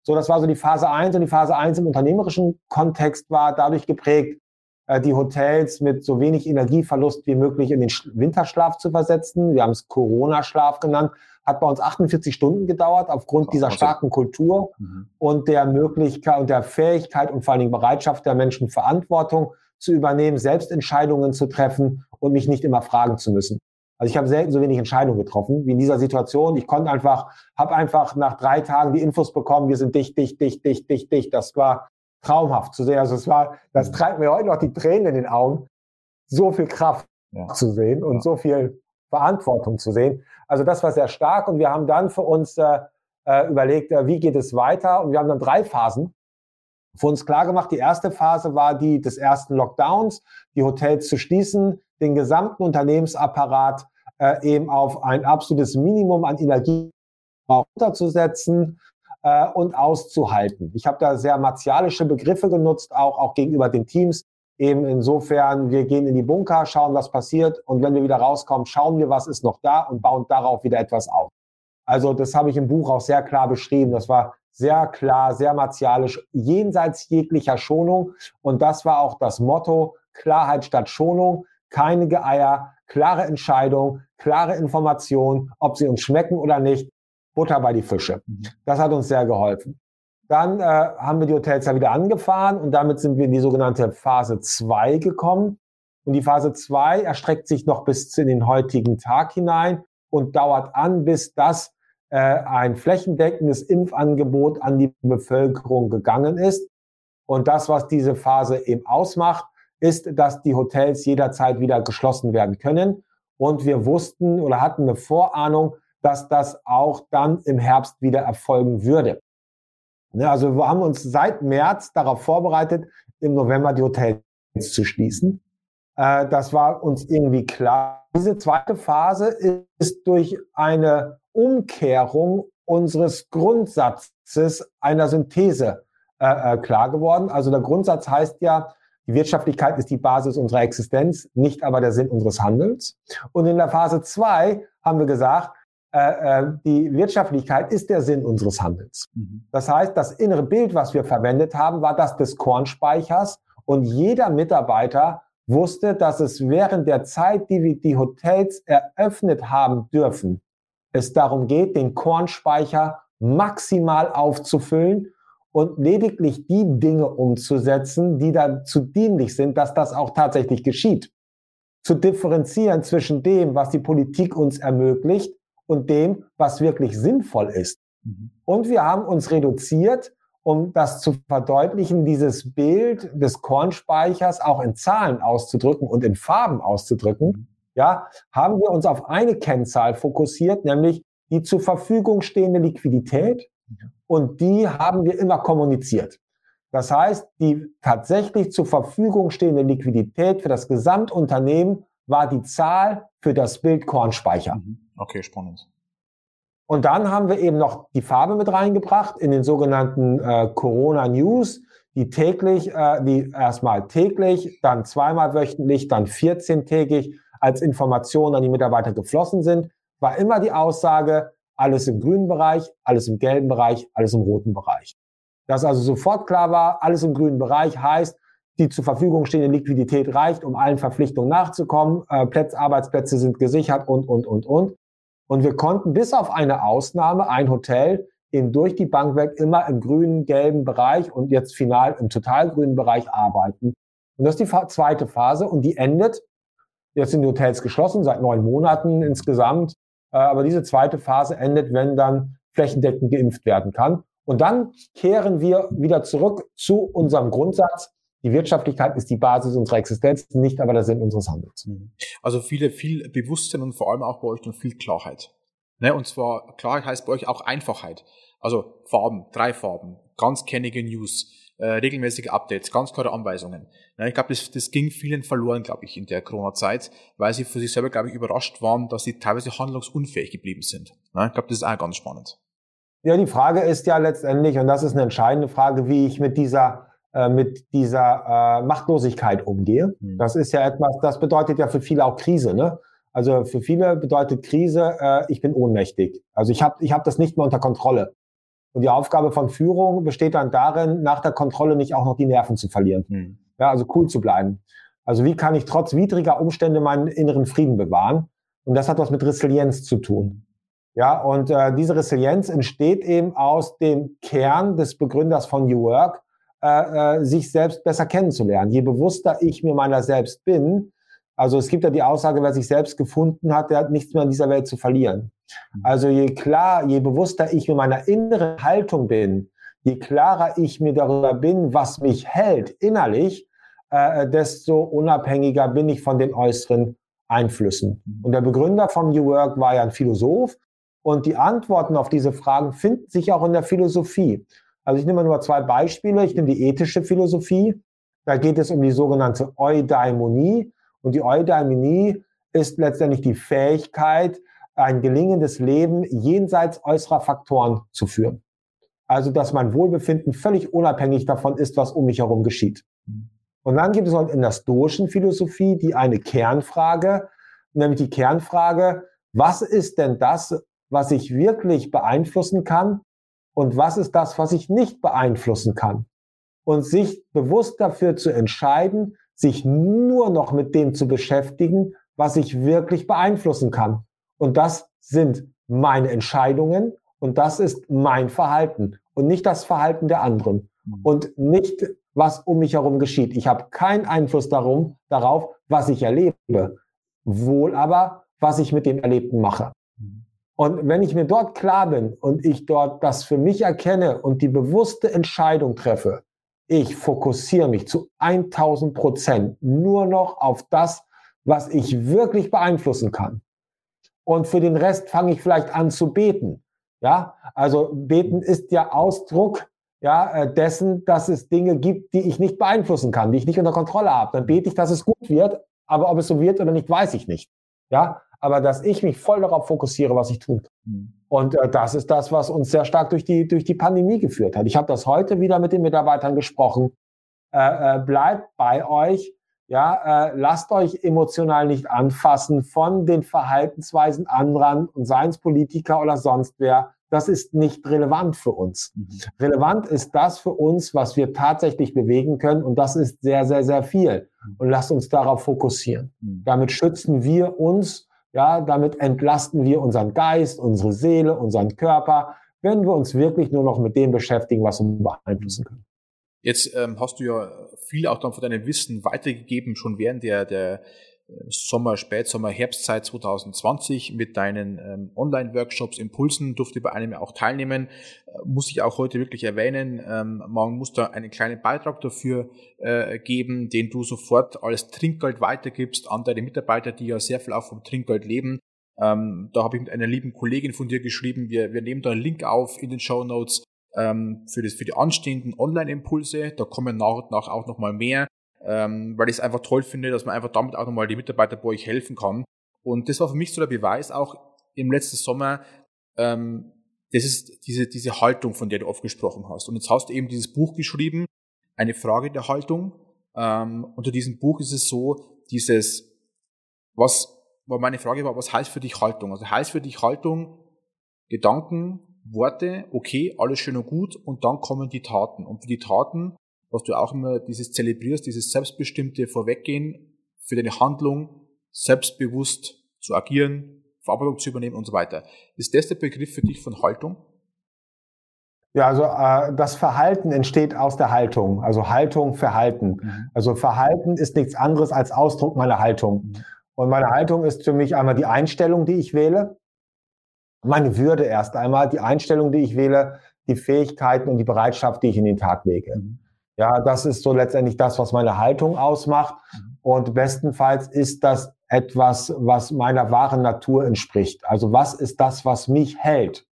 So, das war so die Phase eins und die Phase eins im unternehmerischen Kontext war dadurch geprägt, äh, die Hotels mit so wenig Energieverlust wie möglich in den Winterschlaf zu versetzen. Wir haben es Corona-Schlaf genannt. Hat bei uns 48 Stunden gedauert aufgrund dieser starken Kultur mhm. und der Möglichkeit und der Fähigkeit und vor allen Dingen Bereitschaft der Menschen, Verantwortung zu übernehmen, selbst Entscheidungen zu treffen und mich nicht immer fragen zu müssen. Also ich habe selten so wenig Entscheidungen getroffen wie in dieser Situation. Ich konnte einfach, habe einfach nach drei Tagen die Infos bekommen, wir sind dicht, dicht, dicht, dicht, dicht, dicht. Das war traumhaft zu sehen. Also es war, das mhm. treibt mir heute noch die Tränen in den Augen, so viel Kraft ja. zu sehen und ja. so viel Verantwortung zu sehen. Also das war sehr stark und wir haben dann für uns äh, äh überlegt, äh, wie geht es weiter und wir haben dann drei Phasen für uns klar gemacht, die erste Phase war die des ersten Lockdowns, die Hotels zu schließen, den gesamten Unternehmensapparat äh, eben auf ein absolutes Minimum an Energie runterzusetzen äh, und auszuhalten. Ich habe da sehr martialische Begriffe genutzt, auch, auch gegenüber den Teams. Eben insofern, wir gehen in die Bunker, schauen, was passiert und wenn wir wieder rauskommen, schauen wir, was ist noch da und bauen darauf wieder etwas auf. Also das habe ich im Buch auch sehr klar beschrieben. Das war sehr klar, sehr martialisch, jenseits jeglicher Schonung. Und das war auch das Motto, Klarheit statt Schonung, keine Geeier, klare Entscheidung, klare Information, ob sie uns schmecken oder nicht, Butter bei die Fische. Mhm. Das hat uns sehr geholfen. Dann äh, haben wir die Hotels ja wieder angefahren und damit sind wir in die sogenannte Phase 2 gekommen. Und die Phase 2 erstreckt sich noch bis in den heutigen Tag hinein und dauert an, bis das äh, ein flächendeckendes Impfangebot an die Bevölkerung gegangen ist. Und das, was diese Phase eben ausmacht, ist, dass die Hotels jederzeit wieder geschlossen werden können. Und wir wussten oder hatten eine Vorahnung, dass das auch dann im Herbst wieder erfolgen würde. Ja, also wir haben uns seit März darauf vorbereitet, im November die Hotels zu schließen. Äh, das war uns irgendwie klar. Diese zweite Phase ist durch eine Umkehrung unseres Grundsatzes einer Synthese äh, äh, klar geworden. Also der Grundsatz heißt ja, die Wirtschaftlichkeit ist die Basis unserer Existenz, nicht aber der Sinn unseres Handelns. Und in der Phase zwei haben wir gesagt, die Wirtschaftlichkeit ist der Sinn unseres Handelns. Mhm. Das heißt, das innere Bild, was wir verwendet haben, war das des Kornspeichers und jeder Mitarbeiter wusste, dass es während der Zeit, die wir die Hotels eröffnet haben dürfen, es darum geht, den Kornspeicher maximal aufzufüllen und lediglich die Dinge umzusetzen, die dazu dienlich sind, dass das auch tatsächlich geschieht. Zu differenzieren zwischen dem, was die Politik uns ermöglicht und dem, was wirklich sinnvoll ist. Mhm. Und wir haben uns reduziert, um das zu verdeutlichen, dieses Bild des Kornspeichers auch in Zahlen auszudrücken und in Farben auszudrücken, mhm. ja, haben wir uns auf eine Kennzahl fokussiert, nämlich die zur Verfügung stehende Liquidität. Und die haben wir immer kommuniziert. Das heißt, die tatsächlich zur Verfügung stehende Liquidität für das Gesamtunternehmen war die Zahl für das Bild Kornspeicher. Mhm. Okay, spannend. Und dann haben wir eben noch die Farbe mit reingebracht in den sogenannten äh, Corona News, die täglich, äh, die erstmal täglich, dann zweimal wöchentlich, dann 14-tägig als Informationen an die Mitarbeiter geflossen sind, war immer die Aussage, alles im grünen Bereich, alles im gelben Bereich, alles im roten Bereich. Dass also sofort klar war, alles im grünen Bereich heißt, die zur Verfügung stehende Liquidität reicht, um allen Verpflichtungen nachzukommen, äh, Plätze, Arbeitsplätze sind gesichert und, und, und, und. Und wir konnten bis auf eine Ausnahme, ein Hotel, eben durch die Bank weg immer im grünen, gelben Bereich und jetzt final im totalgrünen Bereich arbeiten. Und das ist die zweite Phase und die endet, jetzt sind die Hotels geschlossen, seit neun Monaten insgesamt, äh, aber diese zweite Phase endet, wenn dann flächendeckend geimpft werden kann. Und dann kehren wir wieder zurück zu unserem Grundsatz, die Wirtschaftlichkeit ist die Basis unserer Existenz, nicht aber der Sinn unseres Handelns. Mhm. Also viele, viel Bewusstsein und vor allem auch bei euch dann viel Klarheit. Ne? Und zwar Klarheit heißt bei euch auch Einfachheit. Also Farben, drei Farben, ganz kennige News, äh, regelmäßige Updates, ganz klare Anweisungen. Ne? Ich glaube, das, das ging vielen verloren, glaube ich, in der Corona-Zeit, weil sie für sich selber, glaube ich, überrascht waren, dass sie teilweise handlungsunfähig geblieben sind. Ne? Ich glaube, das ist auch ganz spannend. Ja, die Frage ist ja letztendlich, und das ist eine entscheidende Frage, wie ich mit dieser äh, mit dieser äh, Machtlosigkeit umgehe. Mhm. Das ist ja etwas, das bedeutet ja für viele auch Krise. Ne? Also für viele bedeutet Krise, äh, ich bin ohnmächtig. Also ich habe ich hab das nicht mehr unter Kontrolle. Und die Aufgabe von Führung besteht dann darin, nach der Kontrolle nicht auch noch die Nerven zu verlieren. Mhm. Ja, also cool zu bleiben. Also wie kann ich trotz widriger Umstände meinen inneren Frieden bewahren? Und das hat was mit Resilienz zu tun. Ja, und äh, diese Resilienz entsteht eben aus dem Kern des Begründers von New Work, äh, äh, sich selbst besser kennenzulernen. Je bewusster ich mir meiner selbst bin, also es gibt ja die Aussage, wer sich selbst gefunden hat, der hat nichts mehr in dieser Welt zu verlieren. Mhm. Also je klar, je bewusster ich mir meiner inneren Haltung bin, je klarer ich mir darüber bin, was mich hält innerlich, äh, desto unabhängiger bin ich von den äußeren Einflüssen. Mhm. Und der Begründer von New Work war ja ein Philosoph. Und die Antworten auf diese Fragen finden sich auch in der Philosophie. Also ich nehme nur zwei Beispiele. Ich nehme die ethische Philosophie. Da geht es um die sogenannte Eudaimonie. Und die Eudaimonie ist letztendlich die Fähigkeit, ein gelingendes Leben jenseits äußerer Faktoren zu führen. Also, dass mein Wohlbefinden völlig unabhängig davon ist, was um mich herum geschieht. Und dann gibt es in der stoischen Philosophie die eine Kernfrage, nämlich die Kernfrage, was ist denn das, was ich wirklich beeinflussen kann und was ist das, was ich nicht beeinflussen kann. Und sich bewusst dafür zu entscheiden, sich nur noch mit dem zu beschäftigen, was ich wirklich beeinflussen kann. Und das sind meine Entscheidungen und das ist mein Verhalten und nicht das Verhalten der anderen mhm. und nicht, was um mich herum geschieht. Ich habe keinen Einfluss darum, darauf, was ich erlebe, wohl aber, was ich mit dem Erlebten mache. Und wenn ich mir dort klar bin und ich dort das für mich erkenne und die bewusste Entscheidung treffe, ich fokussiere mich zu 1000 Prozent nur noch auf das, was ich wirklich beeinflussen kann. Und für den Rest fange ich vielleicht an zu beten. Ja, also beten ist ja Ausdruck ja, äh, dessen, dass es Dinge gibt, die ich nicht beeinflussen kann, die ich nicht unter Kontrolle habe. Dann bete ich, dass es gut wird, aber ob es so wird oder nicht, weiß ich nicht. Ja, aber dass ich mich voll darauf fokussiere, was ich tue. Mhm. Und äh, das ist das, was uns sehr stark durch die, durch die Pandemie geführt hat. Ich habe das heute wieder mit den Mitarbeitern gesprochen. Äh, äh, bleibt bei euch, Ja, äh, lasst euch emotional nicht anfassen von den Verhaltensweisen anderer und seien es Politiker oder sonst wer. Das ist nicht relevant für uns. Mhm. Relevant ist das für uns, was wir tatsächlich bewegen können und das ist sehr, sehr, sehr viel. Mhm. Und lasst uns darauf fokussieren. Mhm. Damit schützen wir uns, ja, damit entlasten wir unseren Geist, unsere Seele, unseren Körper, wenn wir uns wirklich nur noch mit dem beschäftigen, was uns beeinflussen kann. Jetzt ähm, hast du ja viel auch dann von deinem Wissen weitergegeben, schon während der, der Sommer, Spätsommer, Herbstzeit 2020 mit deinen ähm, Online-Workshops, Impulsen, durfte bei einem auch teilnehmen. Äh, muss ich auch heute wirklich erwähnen. Ähm, man muss da einen kleinen Beitrag dafür äh, geben, den du sofort als Trinkgeld weitergibst an deine Mitarbeiter, die ja sehr viel auch vom Trinkgeld leben. Ähm, da habe ich mit einer lieben Kollegin von dir geschrieben, wir, wir nehmen da einen Link auf in den Show Notes ähm, für, für die anstehenden Online-Impulse. Da kommen nach und nach auch nochmal mehr, ähm, weil ich es einfach toll finde, dass man einfach damit auch nochmal die Mitarbeiter bei euch helfen kann. Und das war für mich so der Beweis auch im letzten Sommer, ähm, das ist diese, diese Haltung, von der du oft gesprochen hast. Und jetzt hast du eben dieses Buch geschrieben, eine Frage der Haltung. Ähm, unter diesem Buch ist es so, dieses, was, war meine Frage war, was heißt für dich Haltung? Also heißt für dich Haltung, Gedanken, Worte, okay, alles schön und gut, und dann kommen die Taten. Und für die Taten, was du auch immer dieses zelebrierst, dieses selbstbestimmte Vorweggehen, für deine Handlung selbstbewusst zu agieren, Verantwortung zu übernehmen und so weiter. Ist das der Begriff für dich von Haltung? Ja, also äh, das Verhalten entsteht aus der Haltung. Also Haltung, Verhalten. Mhm. Also Verhalten ist nichts anderes als Ausdruck meiner Haltung. Mhm. Und meine Haltung ist für mich einmal die Einstellung, die ich wähle meine Würde erst einmal, die Einstellung, die ich wähle, die Fähigkeiten und die Bereitschaft, die ich in den Tag lege. Mhm. Ja, das ist so letztendlich das, was meine Haltung ausmacht. Mhm. Und bestenfalls ist das etwas, was meiner wahren Natur entspricht. Also was ist das, was mich hält?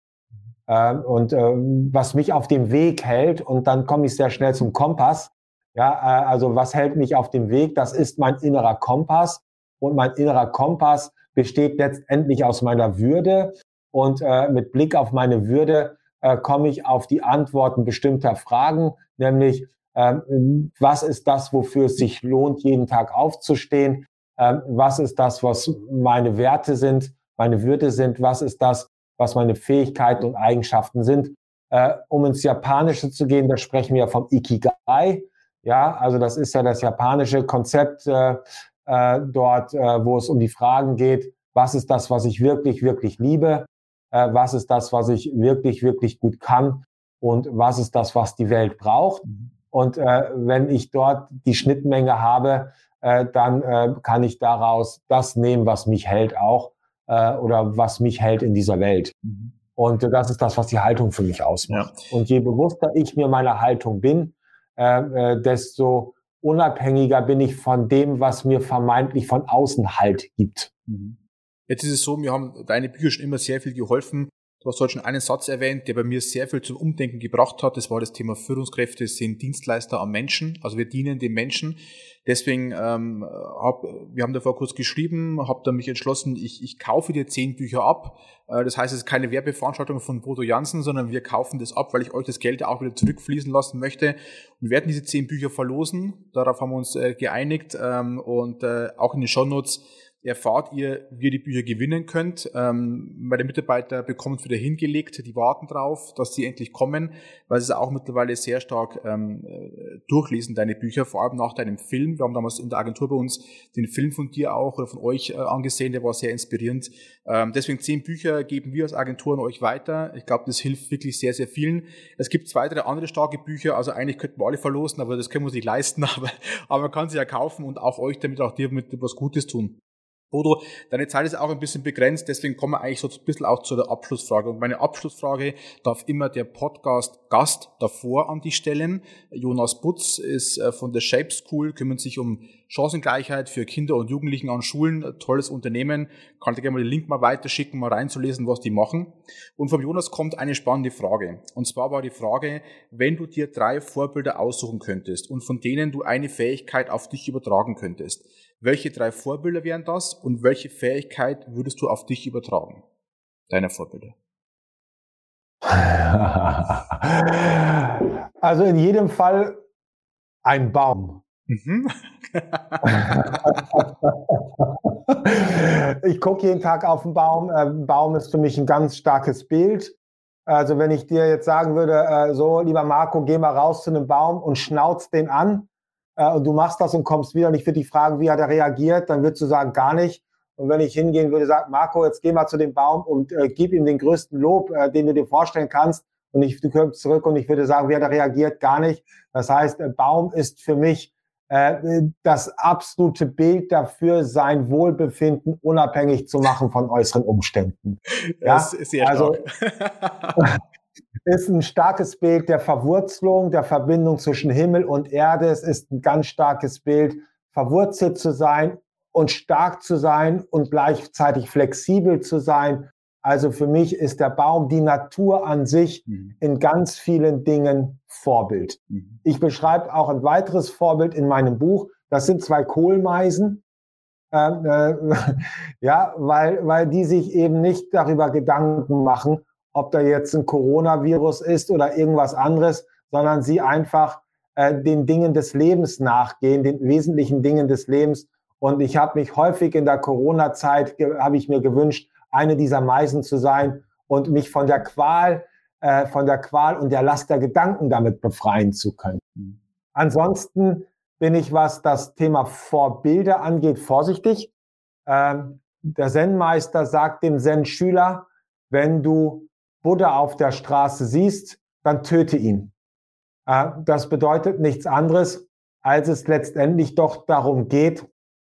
Äh, und äh, was mich auf dem Weg hält. Und dann komme ich sehr schnell zum Kompass. Ja, äh, also was hält mich auf dem Weg? Das ist mein innerer Kompass. Und mein innerer Kompass besteht letztendlich aus meiner Würde, und äh, mit Blick auf meine Würde äh, komme ich auf die Antworten bestimmter Fragen, nämlich ähm, was ist das, wofür es sich lohnt, jeden Tag aufzustehen? Ähm, was ist das, was meine Werte sind, meine Würde sind? Was ist das, was meine Fähigkeiten und Eigenschaften sind? Äh, um ins Japanische zu gehen, da sprechen wir vom Ikigai. Ja, also das ist ja das japanische Konzept äh, äh, dort, äh, wo es um die Fragen geht, was ist das, was ich wirklich, wirklich liebe? äh, was ist das, was ich wirklich, wirklich gut kann und was ist das, was die Welt braucht. Und äh, wenn ich dort die Schnittmenge habe, äh, dann äh, kann ich daraus das nehmen, was mich hält auch äh, oder was mich hält in dieser Welt. Mhm. Und äh, das ist das, was die Haltung für mich ausmacht. Ja. Und je bewusster ich mir meiner Haltung bin, äh, äh, desto unabhängiger bin ich von dem, was mir vermeintlich von außen Halt gibt. Mhm. Jetzt ist es so, mir haben deine Bücher schon immer sehr viel geholfen. Du hast heute schon einen Satz erwähnt, der bei mir sehr viel zum Umdenken gebracht hat. Das war das Thema Führungskräfte sind Dienstleister am Menschen. Also wir dienen dem Menschen. Deswegen ähm, hab, wir haben davor kurz geschrieben, habe dann mich entschlossen, ich, ich kaufe dir zehn Bücher ab. Äh, das heißt, es ist keine Werbeveranstaltung von Bodo Jansen, sondern wir kaufen das ab, weil ich euch das Geld auch wieder zurückfließen lassen möchte. Und wir werden diese zehn Bücher verlosen. Darauf haben wir uns äh, geeinigt. Ähm, und äh, auch in den Shownotes erfahrt ihr, wie ihr die Bücher gewinnen könnt. Ähm, meine Mitarbeiter bekommen es wieder hingelegt, die warten drauf, dass sie endlich kommen, weil sie es auch mittlerweile sehr stark ähm, äh, durchlesen, deine Bücher, vor allem nach deinem Film. Wir haben damals in der Agentur bei uns den Film von dir auch oder von euch äh, angesehen, der war sehr inspirierend. Ähm, deswegen zehn Bücher geben wir als Agentur an euch weiter. Ich glaube, das hilft wirklich sehr, sehr vielen. Es gibt zwei, drei andere starke Bücher, also eigentlich könnten wir alle verlosen, aber das können wir uns nicht leisten, aber, aber man kann sie ja kaufen und auch euch damit, auch dir mit was Gutes tun. Bodo, deine Zeit ist auch ein bisschen begrenzt, deswegen kommen wir eigentlich so ein bisschen auch zu der Abschlussfrage. Und meine Abschlussfrage darf immer der Podcast-Gast davor an die stellen. Jonas Butz ist äh, von der Shape School, kümmert sich um Chancengleichheit für Kinder und Jugendlichen an Schulen. Tolles Unternehmen. Kann dir gerne mal den Link mal weiterschicken, mal reinzulesen, was die machen. Und vom Jonas kommt eine spannende Frage. Und zwar war die Frage, wenn du dir drei Vorbilder aussuchen könntest und von denen du eine Fähigkeit auf dich übertragen könntest, welche drei Vorbilder wären das und welche Fähigkeit würdest du auf dich übertragen? Deine Vorbilder. Also in jedem Fall ein Baum. Mhm. ich gucke jeden Tag auf den Baum. Ein äh, Baum ist für mich ein ganz starkes Bild. Also wenn ich dir jetzt sagen würde, äh, so lieber Marco, geh mal raus zu einem Baum und schnauz den an äh, und du machst das und kommst wieder und ich würde dich fragen, wie hat er reagiert, dann würdest du sagen, gar nicht. Und wenn ich hingehen würde, sagen, Marco, jetzt geh mal zu dem Baum und äh, gib ihm den größten Lob, äh, den du dir vorstellen kannst. Und ich, du kommst zurück und ich würde sagen, wie hat er reagiert? Gar nicht. Das heißt, Baum ist für mich äh, das absolute Bild dafür, sein Wohlbefinden unabhängig zu machen von äußeren Umständen. Ja, das ist sehr also ist ein starkes Bild der Verwurzelung, der Verbindung zwischen Himmel und Erde. Es ist ein ganz starkes Bild, verwurzelt zu sein und stark zu sein und gleichzeitig flexibel zu sein also für mich ist der Baum, die Natur an sich mhm. in ganz vielen Dingen Vorbild. Mhm. Ich beschreibe auch ein weiteres Vorbild in meinem Buch. Das sind zwei Kohlmeisen. Ähm, äh, ja, weil, weil die sich eben nicht darüber Gedanken machen, ob da jetzt ein Coronavirus ist oder irgendwas anderes, sondern sie einfach äh, den Dingen des Lebens nachgehen, den wesentlichen Dingen des Lebens. Und ich habe mich häufig in der Corona-Zeit, habe ich mir gewünscht, eine dieser Meisen zu sein und mich von der Qual, äh, von der Qual und der Last der Gedanken damit befreien zu können. Ansonsten bin ich, was das Thema Vorbilder angeht, vorsichtig. Ähm, der Zen-Meister sagt dem Zen-Schüler, wenn du Buddha auf der Straße siehst, dann töte ihn. Äh, das bedeutet nichts anderes, als es letztendlich doch darum geht,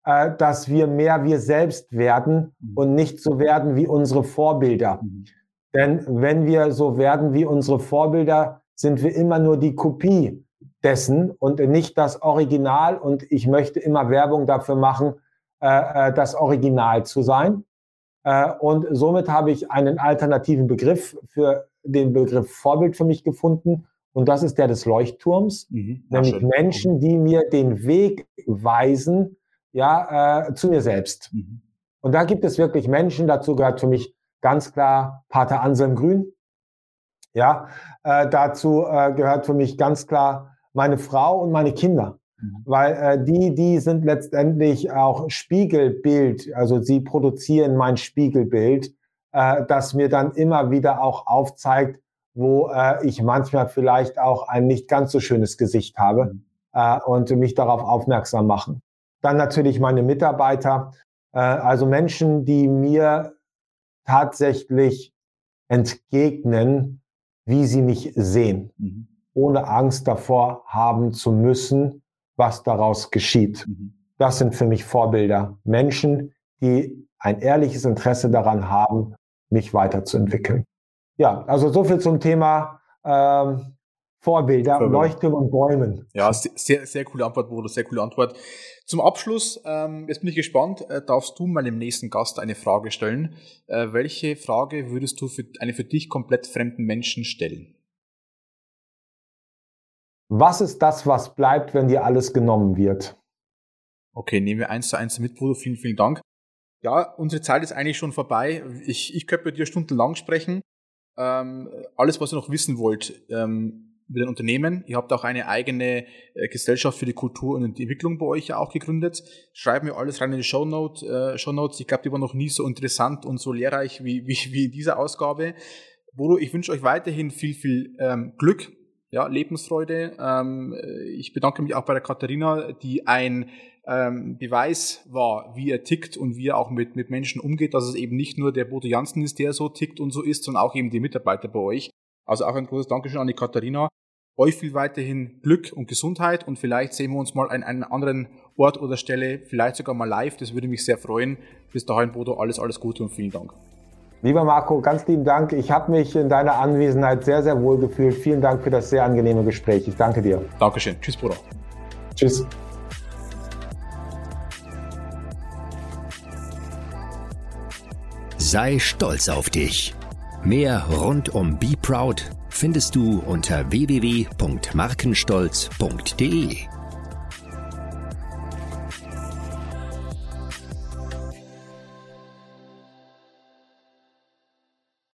äh, dass wir mehr wir selbst werden mhm. und nicht so werden wie unsere Vorbilder. Mhm. Denn wenn wir so werden wie unsere Vorbilder, sind wir immer nur die Kopie dessen und nicht das Original. Und ich möchte immer Werbung dafür machen, äh, das Original zu sein. Äh, und somit habe ich einen alternativen Begriff für den Begriff Vorbild für mich gefunden. Und das ist der des Leuchtturms, mhm. nämlich schön. Menschen, die mir den Weg weisen, ja, äh, zu mir selbst. Mhm. Und da gibt es wirklich Menschen, dazu gehört für mich ganz klar Pater Anselm Grün. Ja, äh, dazu äh, gehört für mich ganz klar meine Frau und meine Kinder. Mhm. Weil äh, die, die sind letztendlich auch Spiegelbild, also sie produzieren mein Spiegelbild, äh, das mir dann immer wieder auch aufzeigt, wo äh, ich manchmal vielleicht auch ein nicht ganz so schönes Gesicht habe mhm. äh, und mich darauf aufmerksam machen. Dann natürlich meine Mitarbeiter, äh, also Menschen, die mir tatsächlich entgegnen, wie sie mich sehen, mhm. ohne Angst davor haben zu müssen, was daraus geschieht. Mhm. Das sind für mich Vorbilder. Menschen, die ein ehrliches Interesse daran haben, mich weiterzuentwickeln. Ja, also so viel zum Thema ähm, Vorbilder, Vorbilder. Leuchttürme und Bäumen. Ja, sehr, sehr coole Antwort, Bruder, sehr coole Antwort. Zum Abschluss, ähm, jetzt bin ich gespannt, äh, darfst du mal dem nächsten Gast eine Frage stellen. Äh, welche Frage würdest du für eine für dich komplett fremden Menschen stellen? Was ist das, was bleibt, wenn dir alles genommen wird? Okay, nehmen wir eins zu eins mit, Bruder. Vielen, vielen Dank. Ja, unsere Zeit ist eigentlich schon vorbei. Ich, ich könnte mit dir stundenlang sprechen. Ähm, alles, was ihr noch wissen wollt, ähm, über den Unternehmen. Ihr habt auch eine eigene äh, Gesellschaft für die Kultur und die Entwicklung bei euch ja auch gegründet. Schreiben wir alles rein in die Show, Note, äh, Show Notes. Ich glaube, die war noch nie so interessant und so lehrreich wie, wie, wie in dieser Ausgabe. Bodo, ich wünsche euch weiterhin viel, viel ähm, Glück, ja, Lebensfreude. Ähm, ich bedanke mich auch bei der Katharina, die ein ähm, Beweis war, wie er tickt und wie er auch mit, mit Menschen umgeht, dass es eben nicht nur der Bodo Jansen ist, der so tickt und so ist, sondern auch eben die Mitarbeiter bei euch. Also auch ein großes Dankeschön an die Katharina. Euch viel weiterhin Glück und Gesundheit und vielleicht sehen wir uns mal an einem anderen Ort oder Stelle, vielleicht sogar mal live. Das würde mich sehr freuen. Bis dahin, Bodo, alles, alles Gute und vielen Dank. Lieber Marco, ganz lieben Dank. Ich habe mich in deiner Anwesenheit sehr, sehr wohl gefühlt. Vielen Dank für das sehr angenehme Gespräch. Ich danke dir. Dankeschön. Tschüss, Bruder. Tschüss. Sei stolz auf dich. Mehr rund um Be Proud findest du unter www.markenstolz.de.